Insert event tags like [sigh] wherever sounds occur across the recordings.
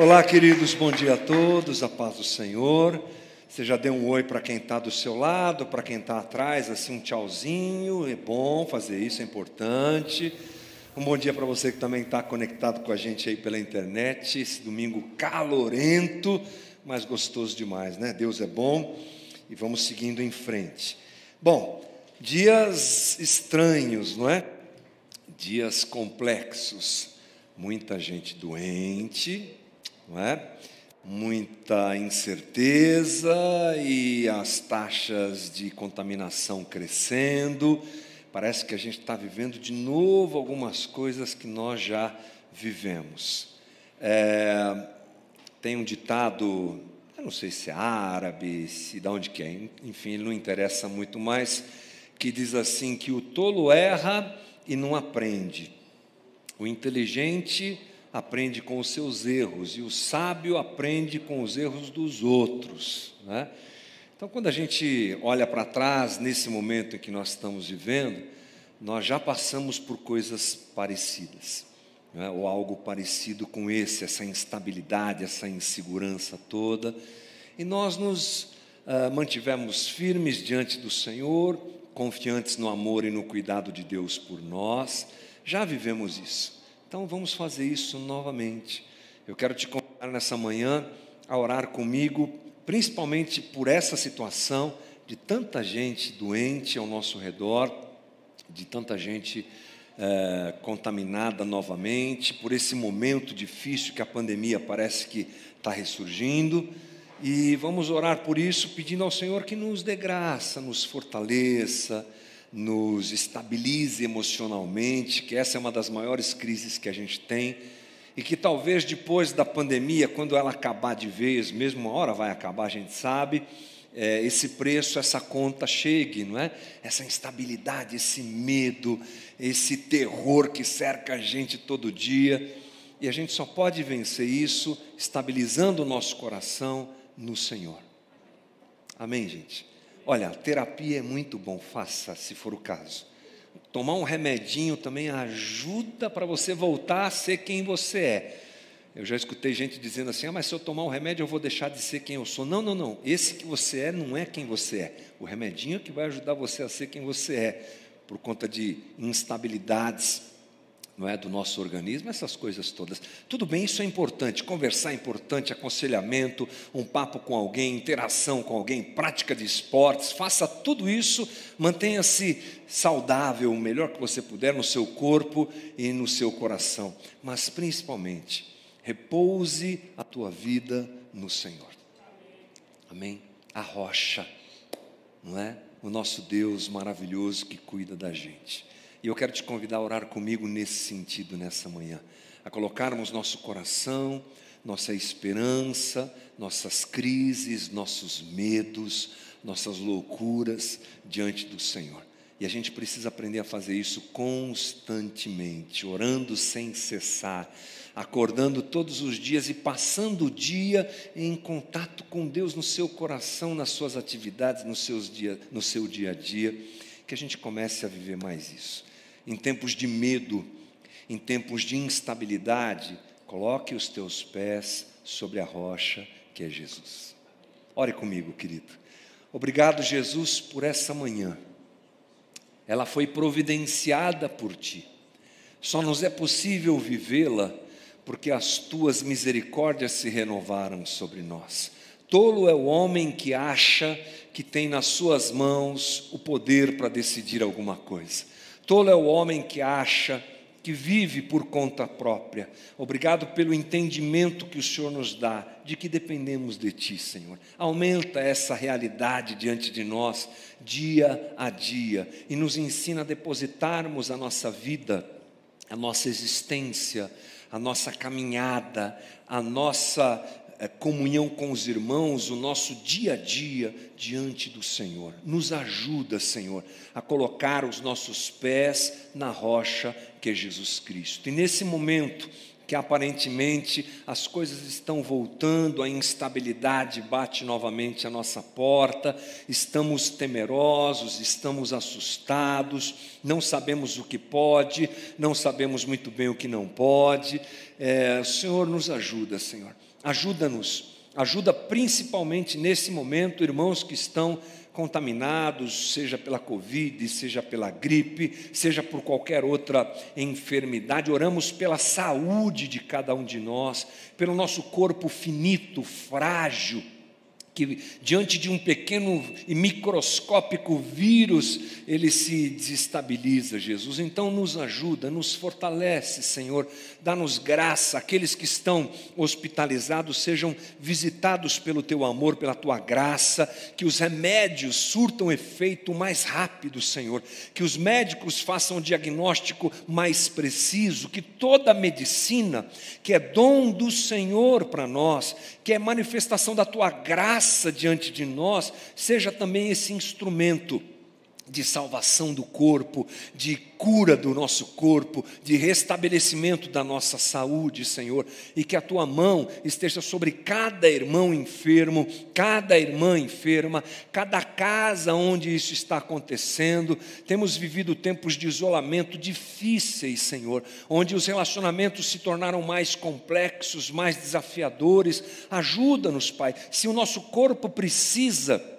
Olá, queridos, bom dia a todos, a paz do Senhor. Você já deu um oi para quem está do seu lado, para quem está atrás, assim um tchauzinho. É bom fazer isso, é importante. Um bom dia para você que também está conectado com a gente aí pela internet. Esse domingo calorento, mas gostoso demais, né? Deus é bom e vamos seguindo em frente. Bom, dias estranhos, não é? Dias complexos. Muita gente doente, não é? Muita incerteza e as taxas de contaminação crescendo. Parece que a gente está vivendo de novo algumas coisas que nós já vivemos. É, tem um ditado, eu não sei se é árabe, se de onde que é, enfim, não interessa muito mais, que diz assim que o tolo erra e não aprende. O inteligente aprende com os seus erros e o sábio aprende com os erros dos outros. Né? Então, quando a gente olha para trás, nesse momento em que nós estamos vivendo, nós já passamos por coisas parecidas, né? ou algo parecido com esse, essa instabilidade, essa insegurança toda, e nós nos uh, mantivemos firmes diante do Senhor, confiantes no amor e no cuidado de Deus por nós, já vivemos isso. Então vamos fazer isso novamente. Eu quero te convidar nessa manhã a orar comigo, principalmente por essa situação de tanta gente doente ao nosso redor, de tanta gente é, contaminada novamente, por esse momento difícil que a pandemia parece que está ressurgindo. E vamos orar por isso, pedindo ao Senhor que nos dê graça, nos fortaleça, nos estabilize emocionalmente, que essa é uma das maiores crises que a gente tem, e que talvez depois da pandemia, quando ela acabar de vez, mesmo uma hora vai acabar, a gente sabe, é, esse preço, essa conta chegue, não é? Essa instabilidade, esse medo, esse terror que cerca a gente todo dia, e a gente só pode vencer isso estabilizando o nosso coração no Senhor. Amém, gente? Olha, terapia é muito bom, faça se for o caso. Tomar um remedinho também ajuda para você voltar a ser quem você é. Eu já escutei gente dizendo assim: ah, mas se eu tomar um remédio eu vou deixar de ser quem eu sou. Não, não, não. Esse que você é não é quem você é. O remedinho é que vai ajudar você a ser quem você é, por conta de instabilidades não é, do nosso organismo, essas coisas todas. Tudo bem, isso é importante, conversar é importante, aconselhamento, um papo com alguém, interação com alguém, prática de esportes, faça tudo isso, mantenha-se saudável, o melhor que você puder no seu corpo e no seu coração, mas principalmente, repouse a tua vida no Senhor. Amém? A rocha, não é? O nosso Deus maravilhoso que cuida da gente. E eu quero te convidar a orar comigo nesse sentido nessa manhã, a colocarmos nosso coração, nossa esperança, nossas crises, nossos medos, nossas loucuras diante do Senhor. E a gente precisa aprender a fazer isso constantemente, orando sem cessar, acordando todos os dias e passando o dia em contato com Deus no seu coração, nas suas atividades, no, seus dia, no seu dia a dia, que a gente comece a viver mais isso em tempos de medo, em tempos de instabilidade, coloque os teus pés sobre a rocha que é Jesus. Ore comigo, querido. Obrigado, Jesus, por essa manhã. Ela foi providenciada por ti. Só nos é possível vivê-la porque as tuas misericórdias se renovaram sobre nós. Tolo é o homem que acha que tem nas suas mãos o poder para decidir alguma coisa. Tolo é o homem que acha que vive por conta própria. Obrigado pelo entendimento que o Senhor nos dá de que dependemos de Ti, Senhor. Aumenta essa realidade diante de nós, dia a dia, e nos ensina a depositarmos a nossa vida, a nossa existência, a nossa caminhada, a nossa comunhão com os irmãos, o nosso dia a dia diante do Senhor. Nos ajuda, Senhor, a colocar os nossos pés na rocha que é Jesus Cristo. E nesse momento que aparentemente as coisas estão voltando, a instabilidade bate novamente a nossa porta, estamos temerosos, estamos assustados, não sabemos o que pode, não sabemos muito bem o que não pode. É, o Senhor nos ajuda, Senhor, ajuda-nos, ajuda principalmente nesse momento, irmãos que estão contaminados, seja pela Covid, seja pela gripe, seja por qualquer outra enfermidade. Oramos pela saúde de cada um de nós, pelo nosso corpo finito, frágil que diante de um pequeno e microscópico vírus, ele se desestabiliza, Jesus. Então nos ajuda, nos fortalece, Senhor. Dá-nos graça, aqueles que estão hospitalizados sejam visitados pelo teu amor, pela tua graça, que os remédios surtam efeito mais rápido, Senhor. Que os médicos façam o diagnóstico mais preciso, que toda a medicina, que é dom do Senhor para nós, que é manifestação da tua graça diante de nós, seja também esse instrumento de salvação do corpo, de cura do nosso corpo, de restabelecimento da nossa saúde, Senhor, e que a tua mão esteja sobre cada irmão enfermo, cada irmã enferma, cada casa onde isso está acontecendo. Temos vivido tempos de isolamento difíceis, Senhor, onde os relacionamentos se tornaram mais complexos, mais desafiadores. Ajuda-nos, Pai. Se o nosso corpo precisa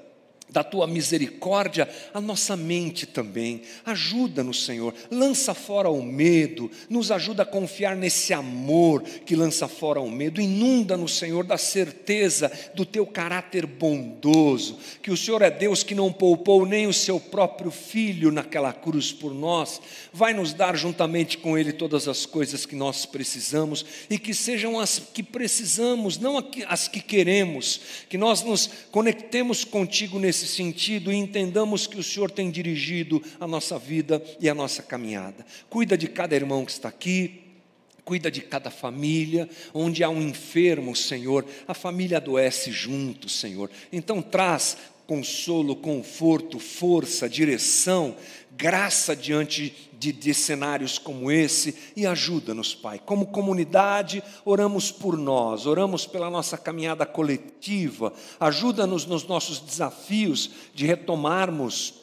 da tua misericórdia, a nossa mente também. Ajuda-nos, Senhor. Lança fora o medo, nos ajuda a confiar nesse amor que lança fora o medo. Inunda-nos, Senhor, da certeza do teu caráter bondoso, que o Senhor é Deus que não poupou nem o seu próprio filho naquela cruz por nós. Vai nos dar juntamente com ele todas as coisas que nós precisamos e que sejam as que precisamos, não as que queremos, que nós nos conectemos contigo nesse nesse sentido e entendamos que o Senhor tem dirigido a nossa vida e a nossa caminhada. Cuida de cada irmão que está aqui, cuida de cada família, onde há um enfermo, Senhor, a família adoece junto, Senhor. Então traz consolo, conforto, força, direção, graça diante de, de cenários como esse e ajuda-nos, Pai. Como comunidade, oramos por nós, oramos pela nossa caminhada coletiva, ajuda-nos nos nossos desafios de retomarmos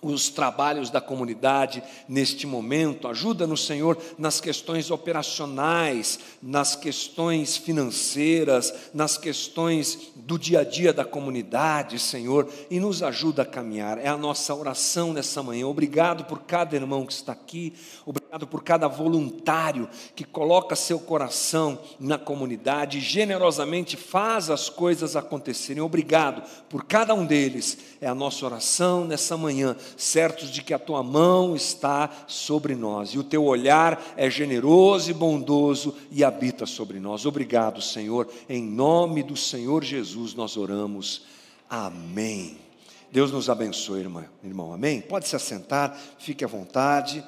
os trabalhos da comunidade neste momento. Ajuda-nos, Senhor, nas questões operacionais, nas questões financeiras, nas questões do dia a dia da comunidade, Senhor, e nos ajuda a caminhar. É a nossa oração nessa manhã. Obrigado por cada irmão que está aqui, obrigado por cada voluntário que coloca seu coração na comunidade generosamente faz as coisas acontecerem. Obrigado por cada um deles. É a nossa oração nessa manhã certos de que a tua mão está sobre nós e o teu olhar é generoso e bondoso e habita sobre nós. Obrigado, Senhor. Em nome do Senhor Jesus nós oramos. Amém. Deus nos abençoe, irmão. Amém? Pode se assentar, fique à vontade.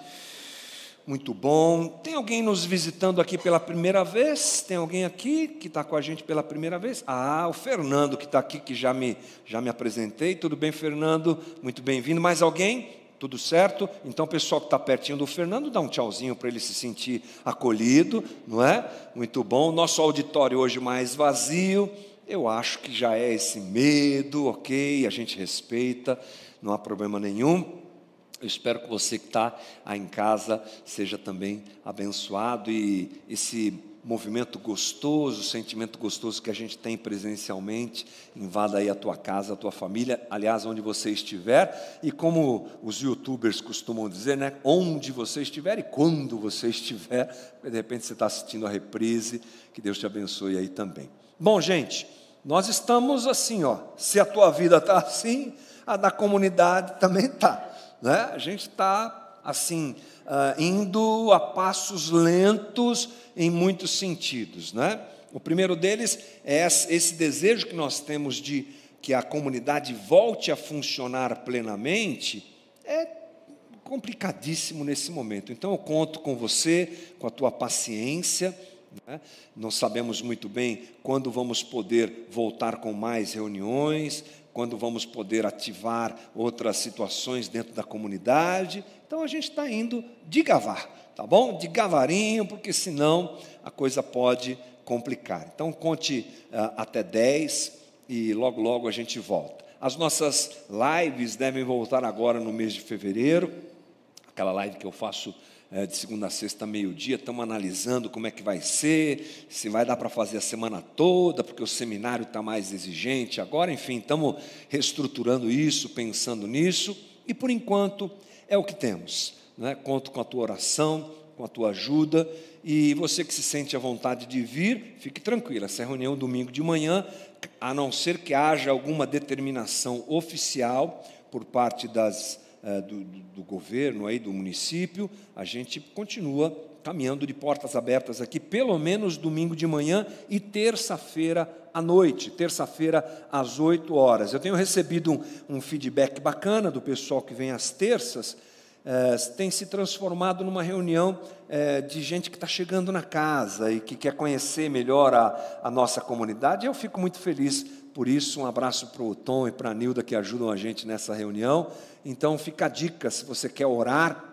Muito bom. Tem alguém nos visitando aqui pela primeira vez? Tem alguém aqui que está com a gente pela primeira vez? Ah, o Fernando que está aqui, que já me, já me apresentei. Tudo bem, Fernando? Muito bem-vindo. Mais alguém? Tudo certo? Então, o pessoal que está pertinho do Fernando, dá um tchauzinho para ele se sentir acolhido, não é? Muito bom. Nosso auditório hoje mais vazio. Eu acho que já é esse medo, ok? A gente respeita, não há problema nenhum. Eu espero que você que está aí em casa seja também abençoado e esse movimento gostoso, sentimento gostoso que a gente tem presencialmente, invada aí a tua casa, a tua família, aliás, onde você estiver, e como os youtubers costumam dizer, né? Onde você estiver e quando você estiver, de repente você está assistindo a reprise, que Deus te abençoe aí também. Bom, gente, nós estamos assim, ó. Se a tua vida está assim, a da comunidade também está. Né? A gente está assim uh, indo a passos lentos em muitos sentidos, né? O primeiro deles é esse desejo que nós temos de que a comunidade volte a funcionar plenamente, é complicadíssimo nesse momento. Então eu conto com você, com a tua paciência. Né? Não sabemos muito bem quando vamos poder voltar com mais reuniões, quando vamos poder ativar outras situações dentro da comunidade. Então a gente está indo de gavar, tá bom? Devagarinho, porque senão a coisa pode complicar. Então conte uh, até 10 e logo logo a gente volta. As nossas lives devem voltar agora no mês de fevereiro, aquela live que eu faço de segunda a sexta, meio-dia, estamos analisando como é que vai ser, se vai dar para fazer a semana toda, porque o seminário está mais exigente agora, enfim, estamos reestruturando isso, pensando nisso, e por enquanto é o que temos. Né? Conto com a tua oração, com a tua ajuda, e você que se sente à vontade de vir, fique tranquilo, essa é reunião domingo de manhã, a não ser que haja alguma determinação oficial por parte das eh, do, do, governo, aí, do município, a gente continua caminhando de portas abertas aqui, pelo menos domingo de manhã e terça-feira à noite, terça-feira às 8 horas. Eu tenho recebido um, um, feedback bacana do pessoal que vem às terças, eh, tem se transformado numa reunião eh, de gente que está chegando na casa e que quer conhecer melhor a, a nossa comunidade. Eu fico muito feliz por isso, um abraço para o Tom e para a Nilda que ajudam a gente nessa reunião. Então, fica a dica: se você quer orar,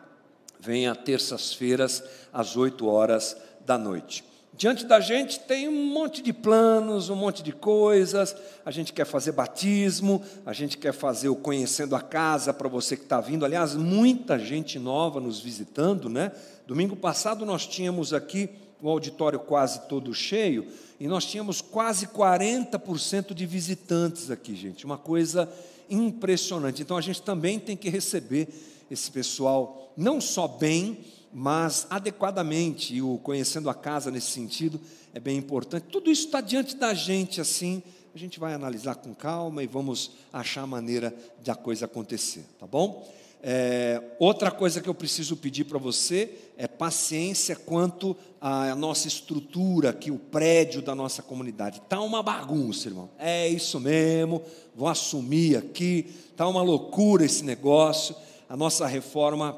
venha terças-feiras, às 8 horas da noite. Diante da gente tem um monte de planos, um monte de coisas. A gente quer fazer batismo, a gente quer fazer o Conhecendo a Casa para você que está vindo. Aliás, muita gente nova nos visitando, né? Domingo passado nós tínhamos aqui o auditório quase todo cheio e nós tínhamos quase 40% de visitantes aqui, gente, uma coisa impressionante. Então a gente também tem que receber esse pessoal não só bem, mas adequadamente, e o conhecendo a casa nesse sentido é bem importante. Tudo isso está diante da gente assim, a gente vai analisar com calma e vamos achar a maneira de a coisa acontecer, tá bom? É, outra coisa que eu preciso pedir para você é paciência quanto à nossa estrutura aqui, o prédio da nossa comunidade. Está uma bagunça, irmão. É isso mesmo, vou assumir aqui. Está uma loucura esse negócio. A nossa reforma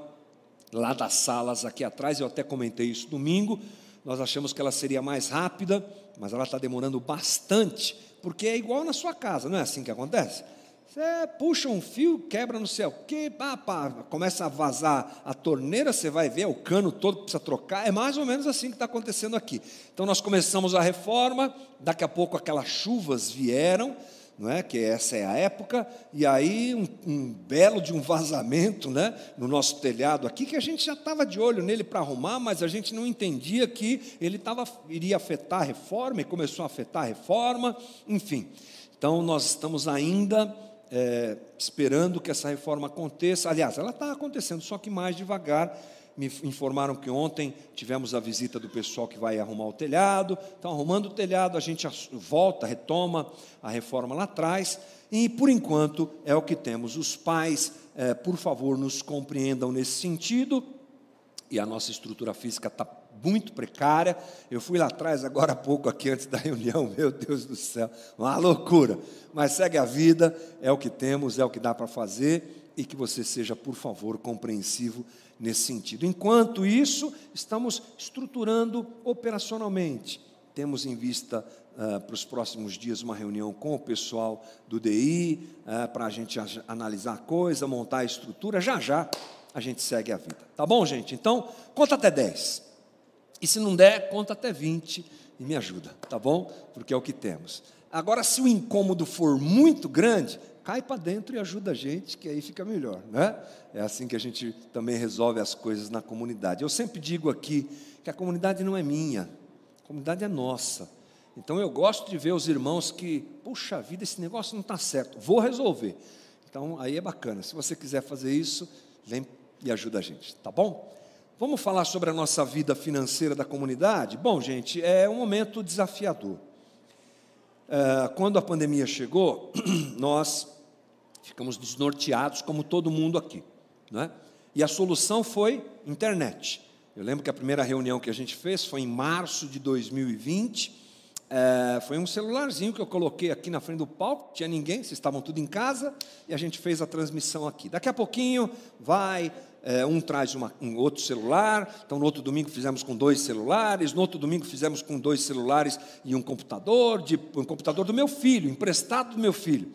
lá das salas aqui atrás, eu até comentei isso domingo. Nós achamos que ela seria mais rápida, mas ela está demorando bastante, porque é igual na sua casa, não é assim que acontece? Você puxa um fio, quebra no céu, que pá, pá, começa a vazar a torneira, você vai ver o cano todo precisa trocar. É mais ou menos assim que está acontecendo aqui. Então nós começamos a reforma, daqui a pouco aquelas chuvas vieram, não é? Que essa é a época, e aí um, um belo de um vazamento, né? No nosso telhado aqui, que a gente já estava de olho nele para arrumar, mas a gente não entendia que ele tava, iria afetar a reforma, e começou a afetar a reforma, enfim. Então nós estamos ainda é, esperando que essa reforma aconteça. Aliás, ela está acontecendo, só que mais devagar. Me informaram que ontem tivemos a visita do pessoal que vai arrumar o telhado. Então, arrumando o telhado, a gente volta, retoma a reforma lá atrás. E, por enquanto, é o que temos. Os pais, é, por favor, nos compreendam nesse sentido. E a nossa estrutura física está muito precária. Eu fui lá atrás, agora há pouco, aqui antes da reunião, [laughs] meu Deus do céu, uma loucura. Mas segue a vida, é o que temos, é o que dá para fazer, e que você seja, por favor, compreensivo nesse sentido. Enquanto isso, estamos estruturando operacionalmente. Temos em vista uh, para os próximos dias uma reunião com o pessoal do DI, uh, para a gente analisar a coisa, montar a estrutura. Já já a gente segue a vida. Tá bom, gente? Então, conta até 10. E se não der, conta até 20 e me ajuda, tá bom? Porque é o que temos. Agora, se o incômodo for muito grande, cai para dentro e ajuda a gente, que aí fica melhor, né? É assim que a gente também resolve as coisas na comunidade. Eu sempre digo aqui que a comunidade não é minha, a comunidade é nossa. Então eu gosto de ver os irmãos que, puxa vida, esse negócio não está certo, vou resolver. Então aí é bacana. Se você quiser fazer isso, vem e ajuda a gente, tá bom? Vamos falar sobre a nossa vida financeira da comunidade? Bom, gente, é um momento desafiador. É, quando a pandemia chegou, [clears throat] nós ficamos desnorteados, como todo mundo aqui. Né? E a solução foi internet. Eu lembro que a primeira reunião que a gente fez foi em março de 2020. É, foi um celularzinho que eu coloquei aqui na frente do palco, tinha ninguém, vocês estavam tudo em casa, e a gente fez a transmissão aqui. Daqui a pouquinho vai, é, um traz uma, um outro celular, então no outro domingo fizemos com dois celulares, no outro domingo fizemos com dois celulares e um computador, de, um computador do meu filho, emprestado do meu filho.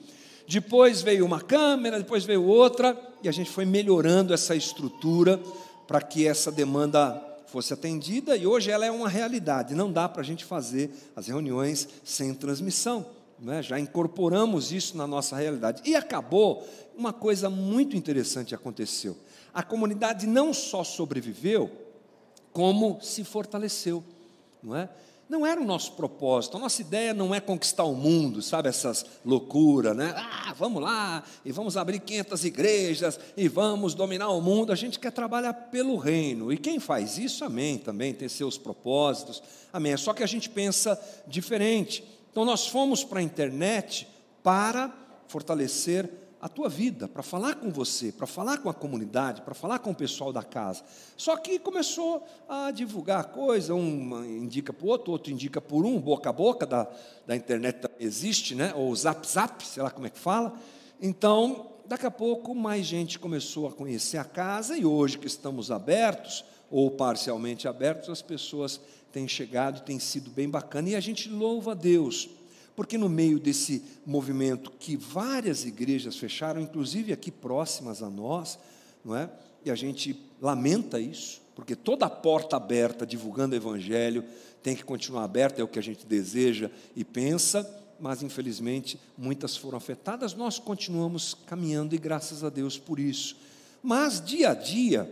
Depois veio uma câmera, depois veio outra, e a gente foi melhorando essa estrutura para que essa demanda fosse atendida e hoje ela é uma realidade. Não dá para a gente fazer as reuniões sem transmissão. Né? Já incorporamos isso na nossa realidade. E acabou, uma coisa muito interessante aconteceu. A comunidade não só sobreviveu, como se fortaleceu. Não é? Não era o nosso propósito, a nossa ideia não é conquistar o mundo, sabe, essas loucuras, né? Ah, vamos lá, e vamos abrir 500 igrejas, e vamos dominar o mundo. A gente quer trabalhar pelo reino, e quem faz isso, amém, também tem seus propósitos, amém. Só que a gente pensa diferente. Então, nós fomos para a internet para fortalecer a tua vida, para falar com você, para falar com a comunidade, para falar com o pessoal da casa. Só que começou a divulgar coisa, um indica para o outro, outro indica por um, boca a boca da, da internet existe, né? ou zap zap, sei lá como é que fala. Então, daqui a pouco, mais gente começou a conhecer a casa e hoje que estamos abertos, ou parcialmente abertos, as pessoas têm chegado, tem sido bem bacana e a gente louva a Deus porque no meio desse movimento que várias igrejas fecharam, inclusive aqui próximas a nós, não é? E a gente lamenta isso, porque toda porta aberta divulgando o evangelho tem que continuar aberta, é o que a gente deseja e pensa, mas infelizmente muitas foram afetadas. Nós continuamos caminhando e graças a Deus por isso. Mas dia a dia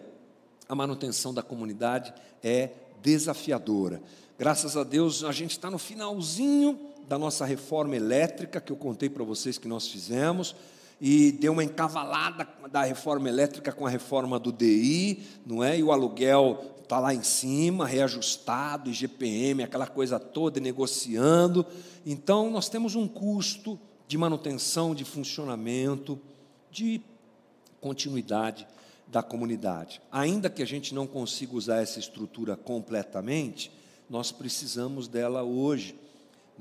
a manutenção da comunidade é desafiadora. Graças a Deus a gente está no finalzinho da nossa reforma elétrica, que eu contei para vocês que nós fizemos, e deu uma encavalada da reforma elétrica com a reforma do DI, não é? E o aluguel está lá em cima, reajustado, IGPM, aquela coisa toda, negociando. Então, nós temos um custo de manutenção, de funcionamento, de continuidade da comunidade. Ainda que a gente não consiga usar essa estrutura completamente, nós precisamos dela hoje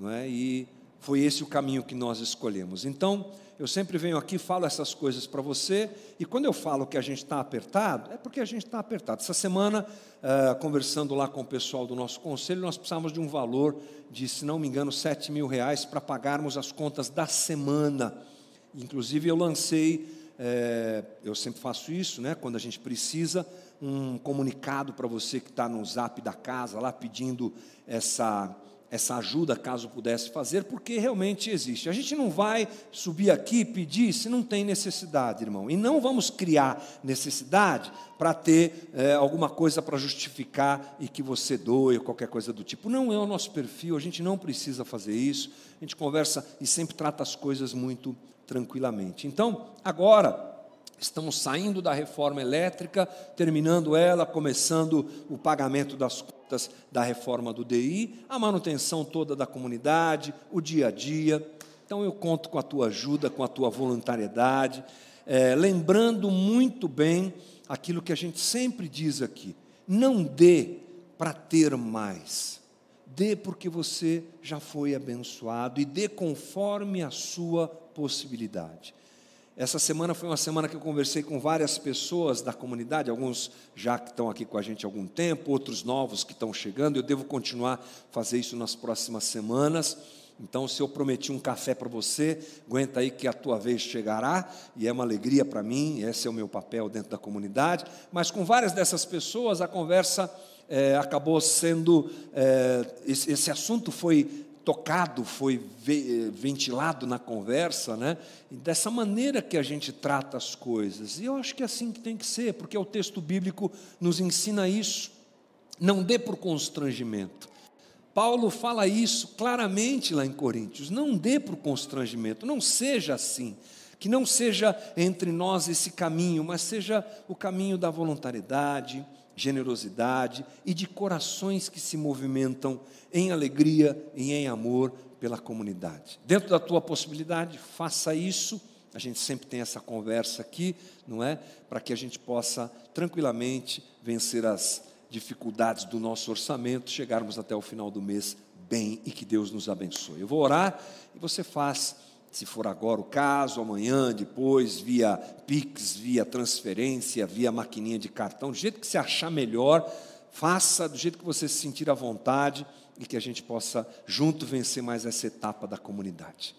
não é? E foi esse o caminho que nós escolhemos. Então, eu sempre venho aqui, falo essas coisas para você, e quando eu falo que a gente está apertado, é porque a gente está apertado. Essa semana, uh, conversando lá com o pessoal do nosso conselho, nós precisávamos de um valor de, se não me engano, 7 mil reais para pagarmos as contas da semana. Inclusive, eu lancei, é, eu sempre faço isso, né, quando a gente precisa, um comunicado para você que está no zap da casa, lá pedindo essa essa ajuda, caso pudesse fazer, porque realmente existe. A gente não vai subir aqui e pedir se não tem necessidade, irmão. E não vamos criar necessidade para ter é, alguma coisa para justificar e que você doe qualquer coisa do tipo. Não é o nosso perfil, a gente não precisa fazer isso. A gente conversa e sempre trata as coisas muito tranquilamente. Então, agora. Estamos saindo da reforma elétrica, terminando ela, começando o pagamento das contas da reforma do DI, a manutenção toda da comunidade, o dia a dia. Então eu conto com a tua ajuda, com a tua voluntariedade, é, lembrando muito bem aquilo que a gente sempre diz aqui: não dê para ter mais, dê porque você já foi abençoado e dê conforme a sua possibilidade. Essa semana foi uma semana que eu conversei com várias pessoas da comunidade, alguns já que estão aqui com a gente há algum tempo, outros novos que estão chegando. Eu devo continuar a fazer isso nas próximas semanas. Então, se eu prometi um café para você, aguenta aí que a tua vez chegará, e é uma alegria para mim, esse é o meu papel dentro da comunidade. Mas com várias dessas pessoas, a conversa é, acabou sendo. É, esse, esse assunto foi tocado, foi ventilado na conversa, né? Dessa maneira que a gente trata as coisas. E eu acho que é assim que tem que ser, porque o texto bíblico nos ensina isso. Não dê por constrangimento. Paulo fala isso claramente lá em Coríntios. Não dê por constrangimento, não seja assim. Que não seja entre nós esse caminho, mas seja o caminho da voluntariedade, generosidade e de corações que se movimentam em alegria e em amor pela comunidade. Dentro da tua possibilidade, faça isso. A gente sempre tem essa conversa aqui, não é? Para que a gente possa tranquilamente vencer as dificuldades do nosso orçamento, chegarmos até o final do mês bem e que Deus nos abençoe. Eu vou orar e você faz se for agora o caso, amanhã, depois, via Pix, via transferência, via maquininha de cartão, do jeito que você achar melhor, faça do jeito que você se sentir à vontade e que a gente possa junto vencer mais essa etapa da comunidade.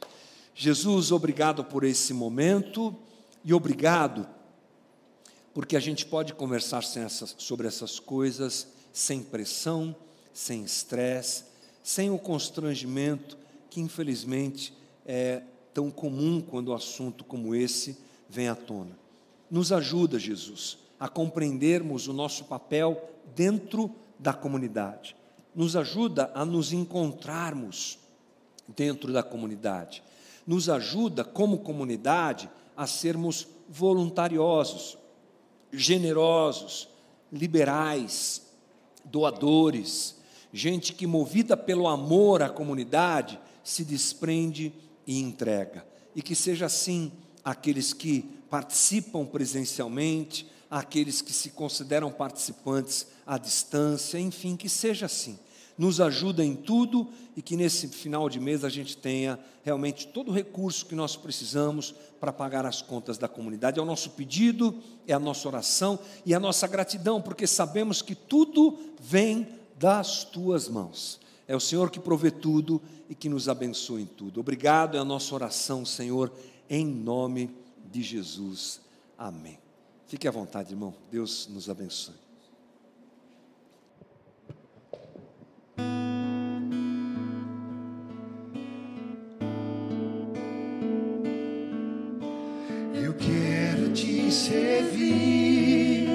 Jesus, obrigado por esse momento e obrigado porque a gente pode conversar sobre essas coisas sem pressão, sem estresse, sem o constrangimento que infelizmente é tão comum quando o assunto como esse vem à tona. Nos ajuda, Jesus, a compreendermos o nosso papel dentro da comunidade. Nos ajuda a nos encontrarmos dentro da comunidade. Nos ajuda, como comunidade, a sermos voluntariosos, generosos, liberais, doadores, gente que, movida pelo amor à comunidade, se desprende e entrega. E que seja assim aqueles que participam presencialmente, aqueles que se consideram participantes à distância, enfim, que seja assim. Nos ajuda em tudo e que nesse final de mês a gente tenha realmente todo o recurso que nós precisamos para pagar as contas da comunidade. É o nosso pedido, é a nossa oração e a nossa gratidão, porque sabemos que tudo vem das tuas mãos. É o Senhor que provê tudo e que nos abençoa em tudo. Obrigado, é a nossa oração, Senhor, em nome de Jesus. Amém. Fique à vontade, irmão. Deus nos abençoe. Eu quero te servir,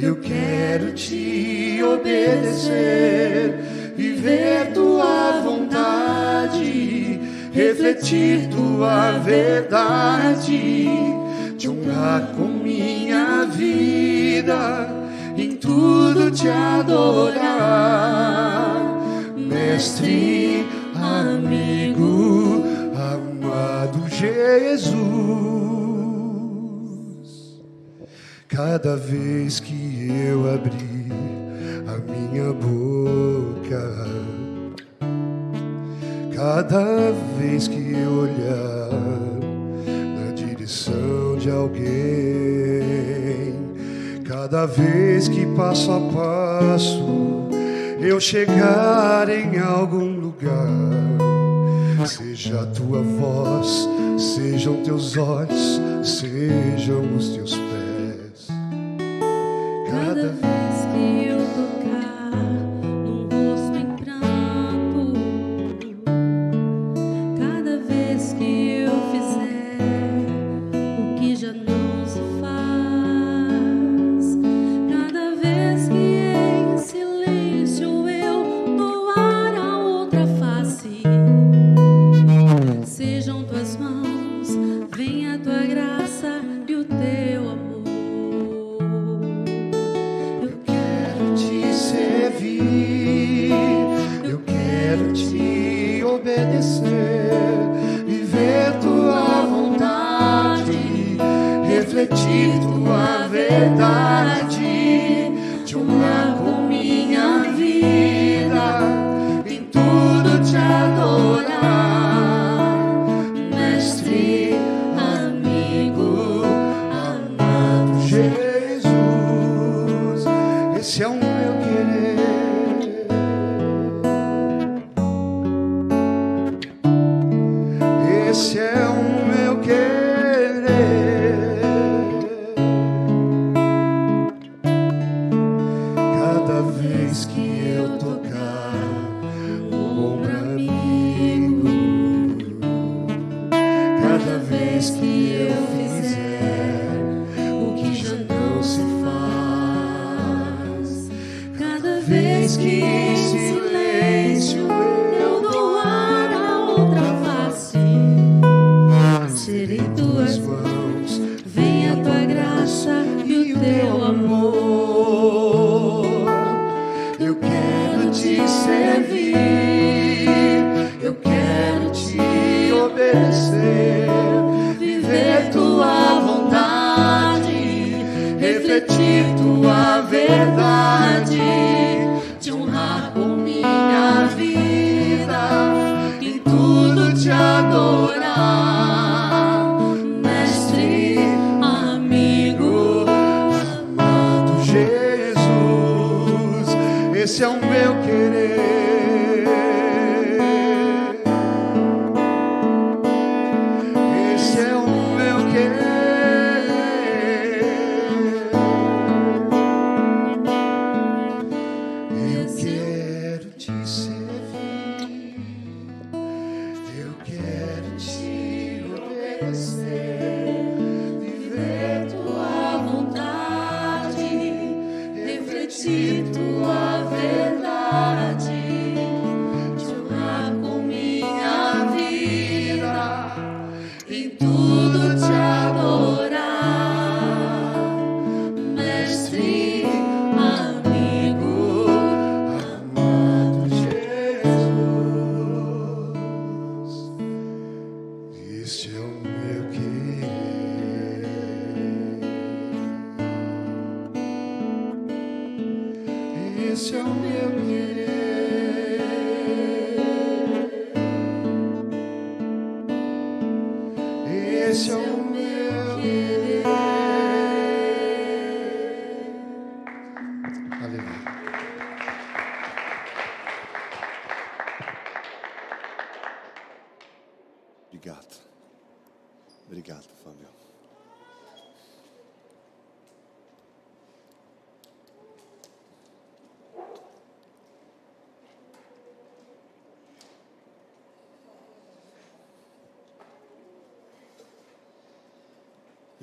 eu quero te obedecer viver tua vontade, refletir tua verdade, te honrar com minha vida, em tudo te adorar, mestre, amigo, amado Jesus. Cada vez que eu abri minha boca. Cada vez que olhar na direção de alguém, cada vez que passo a passo eu chegar em algum lugar, seja a tua voz, sejam teus olhos, sejam os teus pés.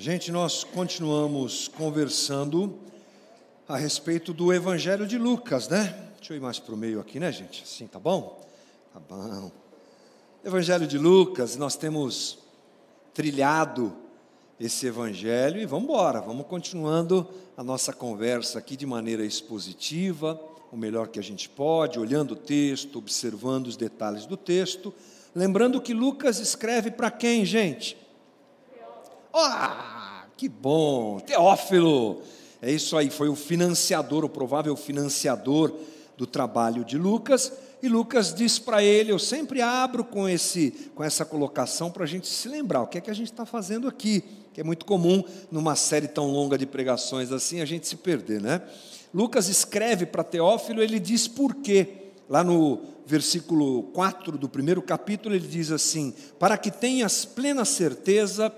Gente, nós continuamos conversando a respeito do Evangelho de Lucas, né? Deixa eu ir mais para o meio aqui, né, gente? Assim, tá bom? Tá bom. Evangelho de Lucas, nós temos trilhado esse evangelho e vamos embora, vamos continuando a nossa conversa aqui de maneira expositiva, o melhor que a gente pode, olhando o texto, observando os detalhes do texto, lembrando que Lucas escreve para quem, gente? Ah, que bom! Teófilo! É isso aí, foi o financiador, o provável financiador do trabalho de Lucas. E Lucas diz para ele: Eu sempre abro com, esse, com essa colocação para a gente se lembrar o que é que a gente está fazendo aqui, que é muito comum numa série tão longa de pregações assim a gente se perder, né? Lucas escreve para Teófilo, ele diz por quê. Lá no versículo 4 do primeiro capítulo, ele diz assim: Para que tenhas plena certeza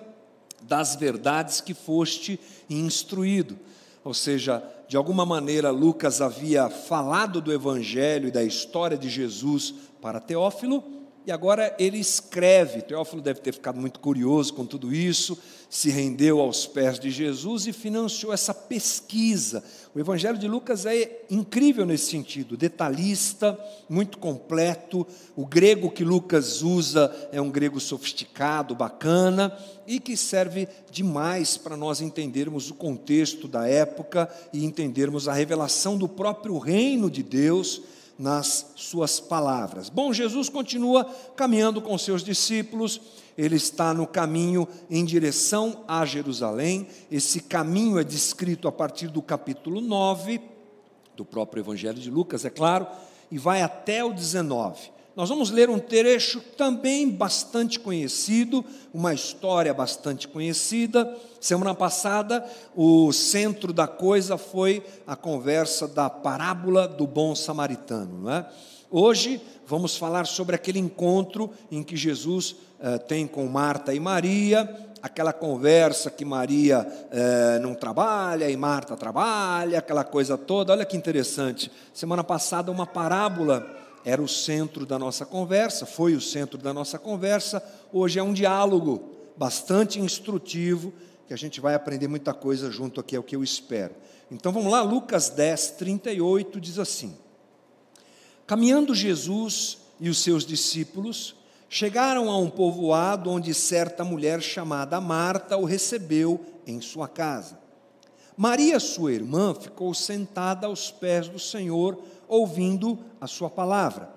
das verdades que foste instruído. Ou seja, de alguma maneira Lucas havia falado do evangelho e da história de Jesus para Teófilo, e agora ele escreve. Teófilo deve ter ficado muito curioso com tudo isso, se rendeu aos pés de Jesus e financiou essa pesquisa. O Evangelho de Lucas é incrível nesse sentido, detalhista, muito completo. O grego que Lucas usa é um grego sofisticado, bacana e que serve demais para nós entendermos o contexto da época e entendermos a revelação do próprio reino de Deus nas suas palavras. Bom, Jesus continua caminhando com seus discípulos, ele está no caminho em direção a Jerusalém. Esse caminho é descrito a partir do capítulo 9 do próprio Evangelho de Lucas, é claro, e vai até o 19. Nós vamos ler um trecho também bastante conhecido, uma história bastante conhecida. Semana passada, o centro da coisa foi a conversa da parábola do bom samaritano. Não é? Hoje, vamos falar sobre aquele encontro em que Jesus eh, tem com Marta e Maria, aquela conversa que Maria eh, não trabalha e Marta trabalha, aquela coisa toda. Olha que interessante. Semana passada, uma parábola era o centro da nossa conversa, foi o centro da nossa conversa. Hoje é um diálogo bastante instrutivo, que a gente vai aprender muita coisa junto aqui, é o que eu espero. Então vamos lá, Lucas 10, 38 diz assim: Caminhando Jesus e os seus discípulos chegaram a um povoado onde certa mulher chamada Marta o recebeu em sua casa. Maria, sua irmã, ficou sentada aos pés do Senhor, ouvindo a sua palavra.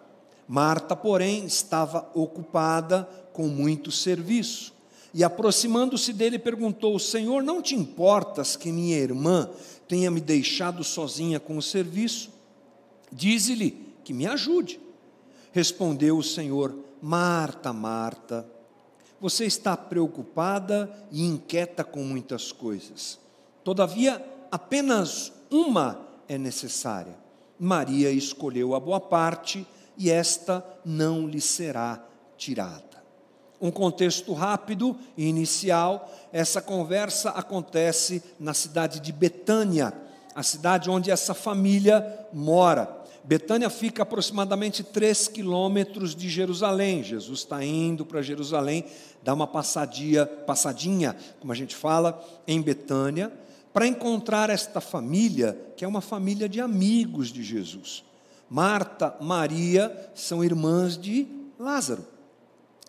Marta, porém, estava ocupada com muito serviço. E aproximando-se dele, perguntou: Senhor, não te importas que minha irmã tenha me deixado sozinha com o serviço? Dize-lhe que me ajude. Respondeu o Senhor: Marta, Marta, você está preocupada e inquieta com muitas coisas. Todavia, apenas uma é necessária. Maria escolheu a boa parte e esta não lhe será tirada. Um contexto rápido e inicial, essa conversa acontece na cidade de Betânia, a cidade onde essa família mora. Betânia fica aproximadamente 3 quilômetros de Jerusalém. Jesus está indo para Jerusalém, dá uma passadia, passadinha, como a gente fala, em Betânia, para encontrar esta família, que é uma família de amigos de Jesus. Marta, Maria são irmãs de Lázaro.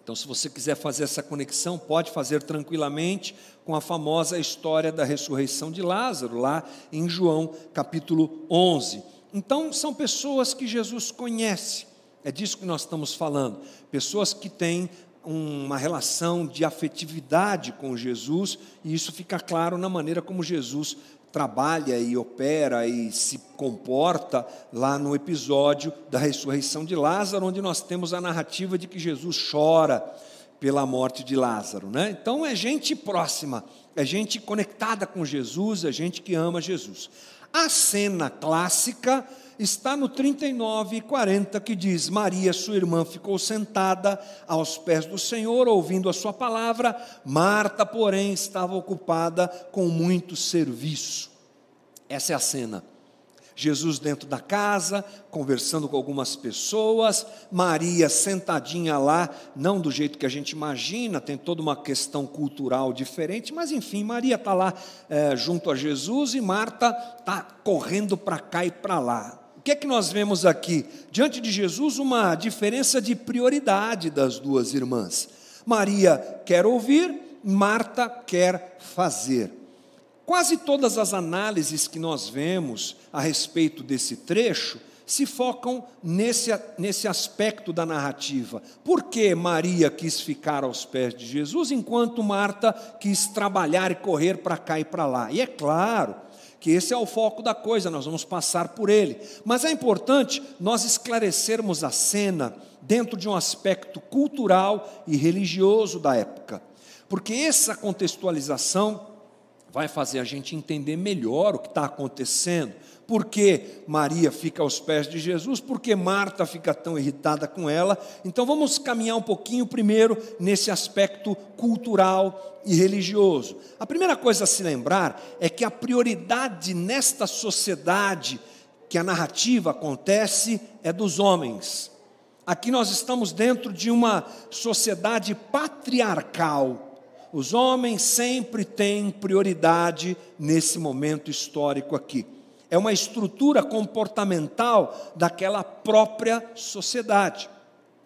Então, se você quiser fazer essa conexão, pode fazer tranquilamente com a famosa história da ressurreição de Lázaro, lá em João capítulo 11. Então, são pessoas que Jesus conhece, é disso que nós estamos falando. Pessoas que têm uma relação de afetividade com Jesus, e isso fica claro na maneira como Jesus trabalha e opera e se comporta lá no episódio da ressurreição de Lázaro, onde nós temos a narrativa de que Jesus chora pela morte de Lázaro, né? Então é gente próxima, é gente conectada com Jesus, é gente que ama Jesus. A cena clássica está no 39 e 40 que diz: Maria, sua irmã, ficou sentada aos pés do Senhor, ouvindo a sua palavra. Marta, porém, estava ocupada com muito serviço. Essa é a cena. Jesus dentro da casa, conversando com algumas pessoas, Maria sentadinha lá, não do jeito que a gente imagina, tem toda uma questão cultural diferente, mas enfim, Maria está lá é, junto a Jesus e Marta está correndo para cá e para lá. Que é que nós vemos aqui? Diante de Jesus, uma diferença de prioridade das duas irmãs. Maria quer ouvir, Marta quer fazer. Quase todas as análises que nós vemos a respeito desse trecho se focam nesse, nesse aspecto da narrativa. Por que Maria quis ficar aos pés de Jesus, enquanto Marta quis trabalhar e correr para cá e para lá? E é claro que esse é o foco da coisa, nós vamos passar por ele. Mas é importante nós esclarecermos a cena dentro de um aspecto cultural e religioso da época. Porque essa contextualização vai fazer a gente entender melhor o que está acontecendo. Por que Maria fica aos pés de Jesus? Por que Marta fica tão irritada com ela? Então vamos caminhar um pouquinho primeiro nesse aspecto cultural e religioso. A primeira coisa a se lembrar é que a prioridade nesta sociedade que a narrativa acontece é dos homens. Aqui nós estamos dentro de uma sociedade patriarcal os homens sempre têm prioridade nesse momento histórico aqui. É uma estrutura comportamental daquela própria sociedade.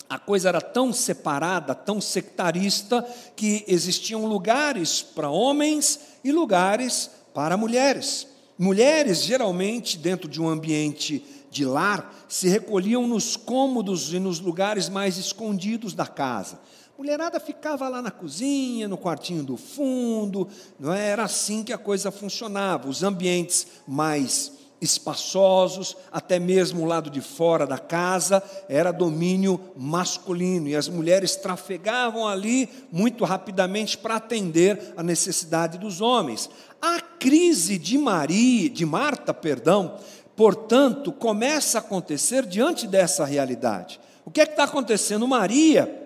A coisa era tão separada, tão sectarista, que existiam lugares para homens e lugares para mulheres. Mulheres, geralmente, dentro de um ambiente de lar, se recolhiam nos cômodos e nos lugares mais escondidos da casa mulherada ficava lá na cozinha, no quartinho do fundo, não é? era assim que a coisa funcionava. Os ambientes mais espaçosos, até mesmo o lado de fora da casa, era domínio masculino, e as mulheres trafegavam ali muito rapidamente para atender a necessidade dos homens. A crise de Maria, de Marta, perdão, portanto, começa a acontecer diante dessa realidade. O que é que está acontecendo? Maria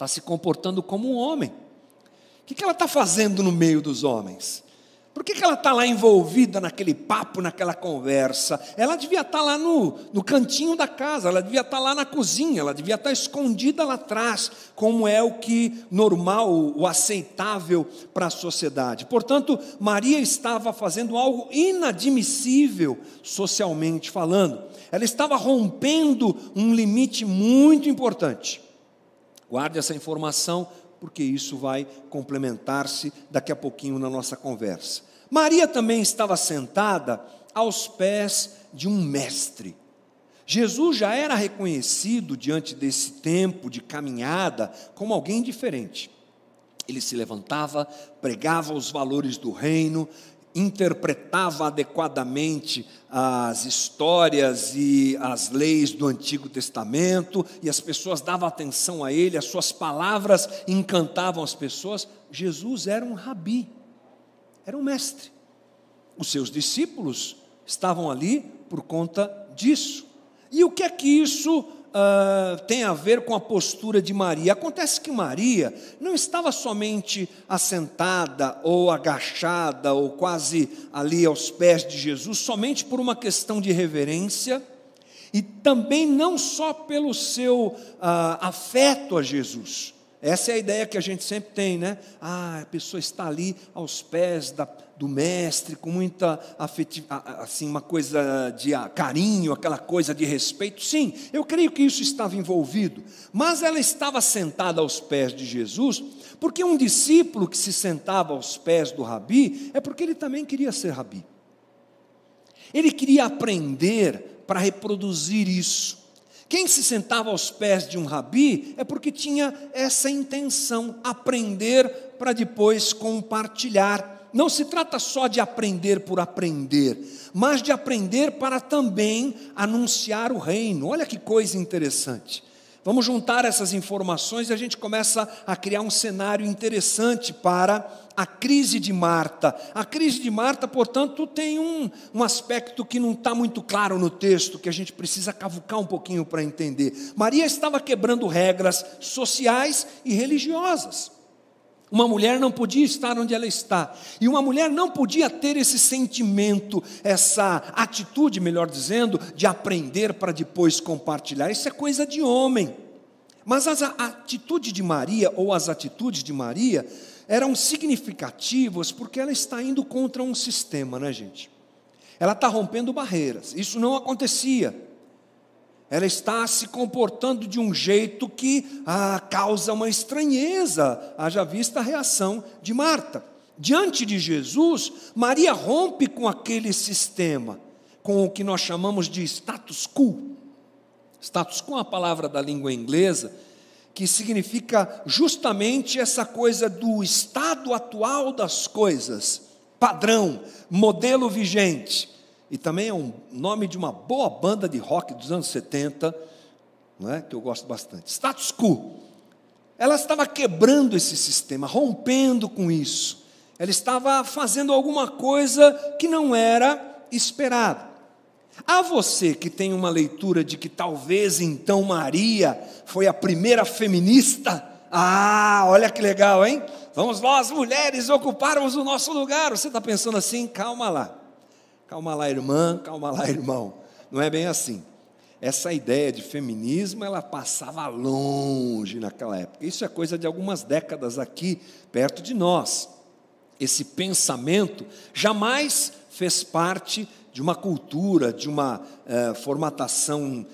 está se comportando como um homem. O que, que ela está fazendo no meio dos homens? Por que, que ela está lá envolvida naquele papo, naquela conversa? Ela devia estar tá lá no, no cantinho da casa, ela devia estar tá lá na cozinha, ela devia estar tá escondida lá atrás, como é o que normal, o aceitável para a sociedade. Portanto, Maria estava fazendo algo inadmissível socialmente falando. Ela estava rompendo um limite muito importante. Guarde essa informação, porque isso vai complementar-se daqui a pouquinho na nossa conversa. Maria também estava sentada aos pés de um mestre. Jesus já era reconhecido diante desse tempo de caminhada como alguém diferente. Ele se levantava, pregava os valores do reino, interpretava adequadamente as histórias e as leis do Antigo Testamento, e as pessoas davam atenção a ele, as suas palavras encantavam as pessoas. Jesus era um rabi, era um mestre. Os seus discípulos estavam ali por conta disso. E o que é que isso uh, tem a ver com a postura de Maria. Acontece que Maria não estava somente assentada ou agachada ou quase ali aos pés de Jesus, somente por uma questão de reverência e também não só pelo seu ah, afeto a Jesus. Essa é a ideia que a gente sempre tem, né? Ah, a pessoa está ali aos pés da, do mestre, com muita afetiva, assim, uma coisa de ah, carinho, aquela coisa de respeito. Sim, eu creio que isso estava envolvido, mas ela estava sentada aos pés de Jesus, porque um discípulo que se sentava aos pés do rabi é porque ele também queria ser rabi. Ele queria aprender para reproduzir isso. Quem se sentava aos pés de um rabi é porque tinha essa intenção, aprender para depois compartilhar. Não se trata só de aprender por aprender, mas de aprender para também anunciar o reino. Olha que coisa interessante. Vamos juntar essas informações e a gente começa a criar um cenário interessante para a crise de Marta. A crise de Marta, portanto, tem um, um aspecto que não está muito claro no texto, que a gente precisa cavucar um pouquinho para entender. Maria estava quebrando regras sociais e religiosas. Uma mulher não podia estar onde ela está. E uma mulher não podia ter esse sentimento, essa atitude, melhor dizendo, de aprender para depois compartilhar. Isso é coisa de homem. Mas a atitude de Maria, ou as atitudes de Maria, eram significativas porque ela está indo contra um sistema, né, gente? Ela está rompendo barreiras. Isso não acontecia ela está se comportando de um jeito que ah, causa uma estranheza, haja vista a reação de Marta. Diante de Jesus, Maria rompe com aquele sistema, com o que nós chamamos de status quo. Status quo é uma palavra da língua inglesa que significa justamente essa coisa do estado atual das coisas, padrão, modelo vigente e também é um nome de uma boa banda de rock dos anos 70, não é? que eu gosto bastante. Status quo. Ela estava quebrando esse sistema, rompendo com isso. Ela estava fazendo alguma coisa que não era esperada. A você que tem uma leitura de que talvez então Maria foi a primeira feminista, ah, olha que legal, hein? Vamos nós, mulheres, ocuparmos o nosso lugar. Você está pensando assim? Calma lá. Calma lá, irmã, calma lá, irmão. Não é bem assim. Essa ideia de feminismo, ela passava longe naquela época. Isso é coisa de algumas décadas aqui, perto de nós. Esse pensamento jamais fez parte de uma cultura, de uma eh, formatação